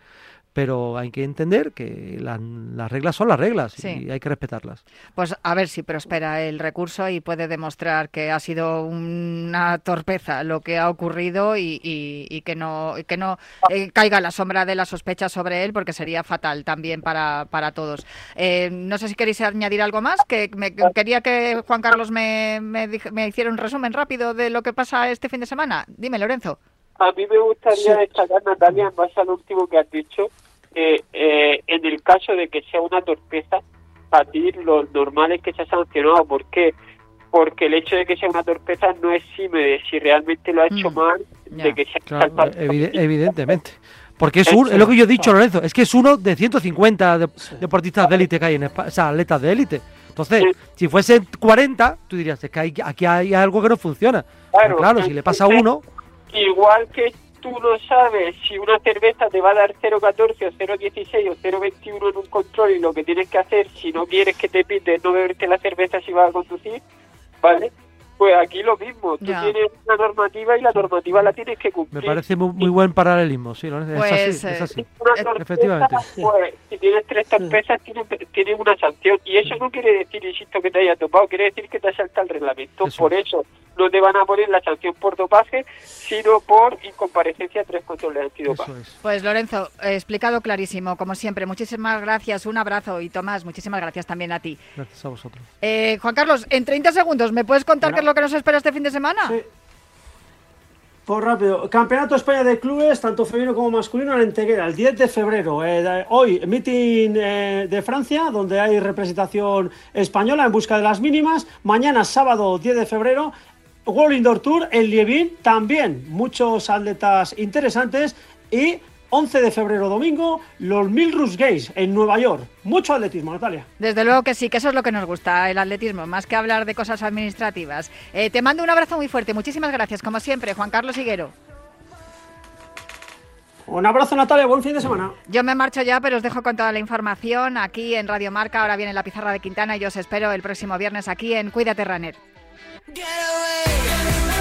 pero hay que entender que las reglas son las reglas y hay que respetarlas. Pues a ver si prospera el recurso y puede demostrar que ha sido una torpeza lo que ha ocurrido y, que no, que no eh, caiga la sombra de la sospecha sobre él, porque sería fatal también para, para todos. Eh, no sé si queréis añadir algo más, que me, quería que Juan Carlos me, me, me hiciera un resumen rápido de lo que pasa este fin de semana. Dime, Lorenzo. A mí me gustaría destacar, Natalia, en base al último que has dicho, eh, en el caso de que sea una torpeza, ti lo normal es que sea sancionado. ¿Por qué? Porque el hecho de que sea una torpeza no exime de si realmente lo ha hecho mm, mal, de que sea Evidentemente. Porque es, es lo que yo he dicho, Lorenzo, es que es uno de 150 deportistas de élite que hay en España, o sea, atletas de élite. Entonces, si fuesen 40, tú dirías, es que hay, aquí hay algo que no funciona. Claro, claro si le pasa a uno... Igual que tú no sabes si una cerveza te va a dar 0,14 o 0,16 o 0,21 en un control y lo que tienes que hacer si no quieres que te pite no beberte la cerveza si vas a conducir, ¿vale? Pues aquí lo mismo, tú tienes una normativa y la normativa la tienes que cumplir. Me parece muy, buen paralelismo, sí, ¿no? es así, es así. efectivamente. Pues, si tienes tres torpezas, tienes, una sanción. Y eso no quiere decir, insisto, que te haya topado, quiere decir que te salta el reglamento. Por eso no te van a poner la sanción por dopaje, sino por incomparecencia tres controles antidopaje. Pues Lorenzo, explicado clarísimo, como siempre. Muchísimas gracias, un abrazo. Y Tomás, muchísimas gracias también a ti. Gracias a vosotros. Eh, Juan Carlos, en 30 segundos, ¿me puedes contar qué es lo que nos espera este fin de semana? Sí. Por rápido, Campeonato España de Clubes, tanto femenino como masculino, en Enteguera, el 10 de febrero. Eh, hoy, meeting eh, de Francia, donde hay representación española en busca de las mínimas. Mañana, sábado 10 de febrero, World Indoor Tour en Lievin, también muchos atletas interesantes y 11 de febrero domingo, los Milrus Games en Nueva York. Mucho atletismo, Natalia. Desde luego que sí, que eso es lo que nos gusta, el atletismo, más que hablar de cosas administrativas. Eh, te mando un abrazo muy fuerte, muchísimas gracias, como siempre, Juan Carlos Higuero. Un abrazo, Natalia, buen fin de semana. Yo me marcho ya, pero os dejo con toda la información aquí en Radio Marca. Ahora viene la pizarra de Quintana y os espero el próximo viernes aquí en Cuídate Runner. Get away.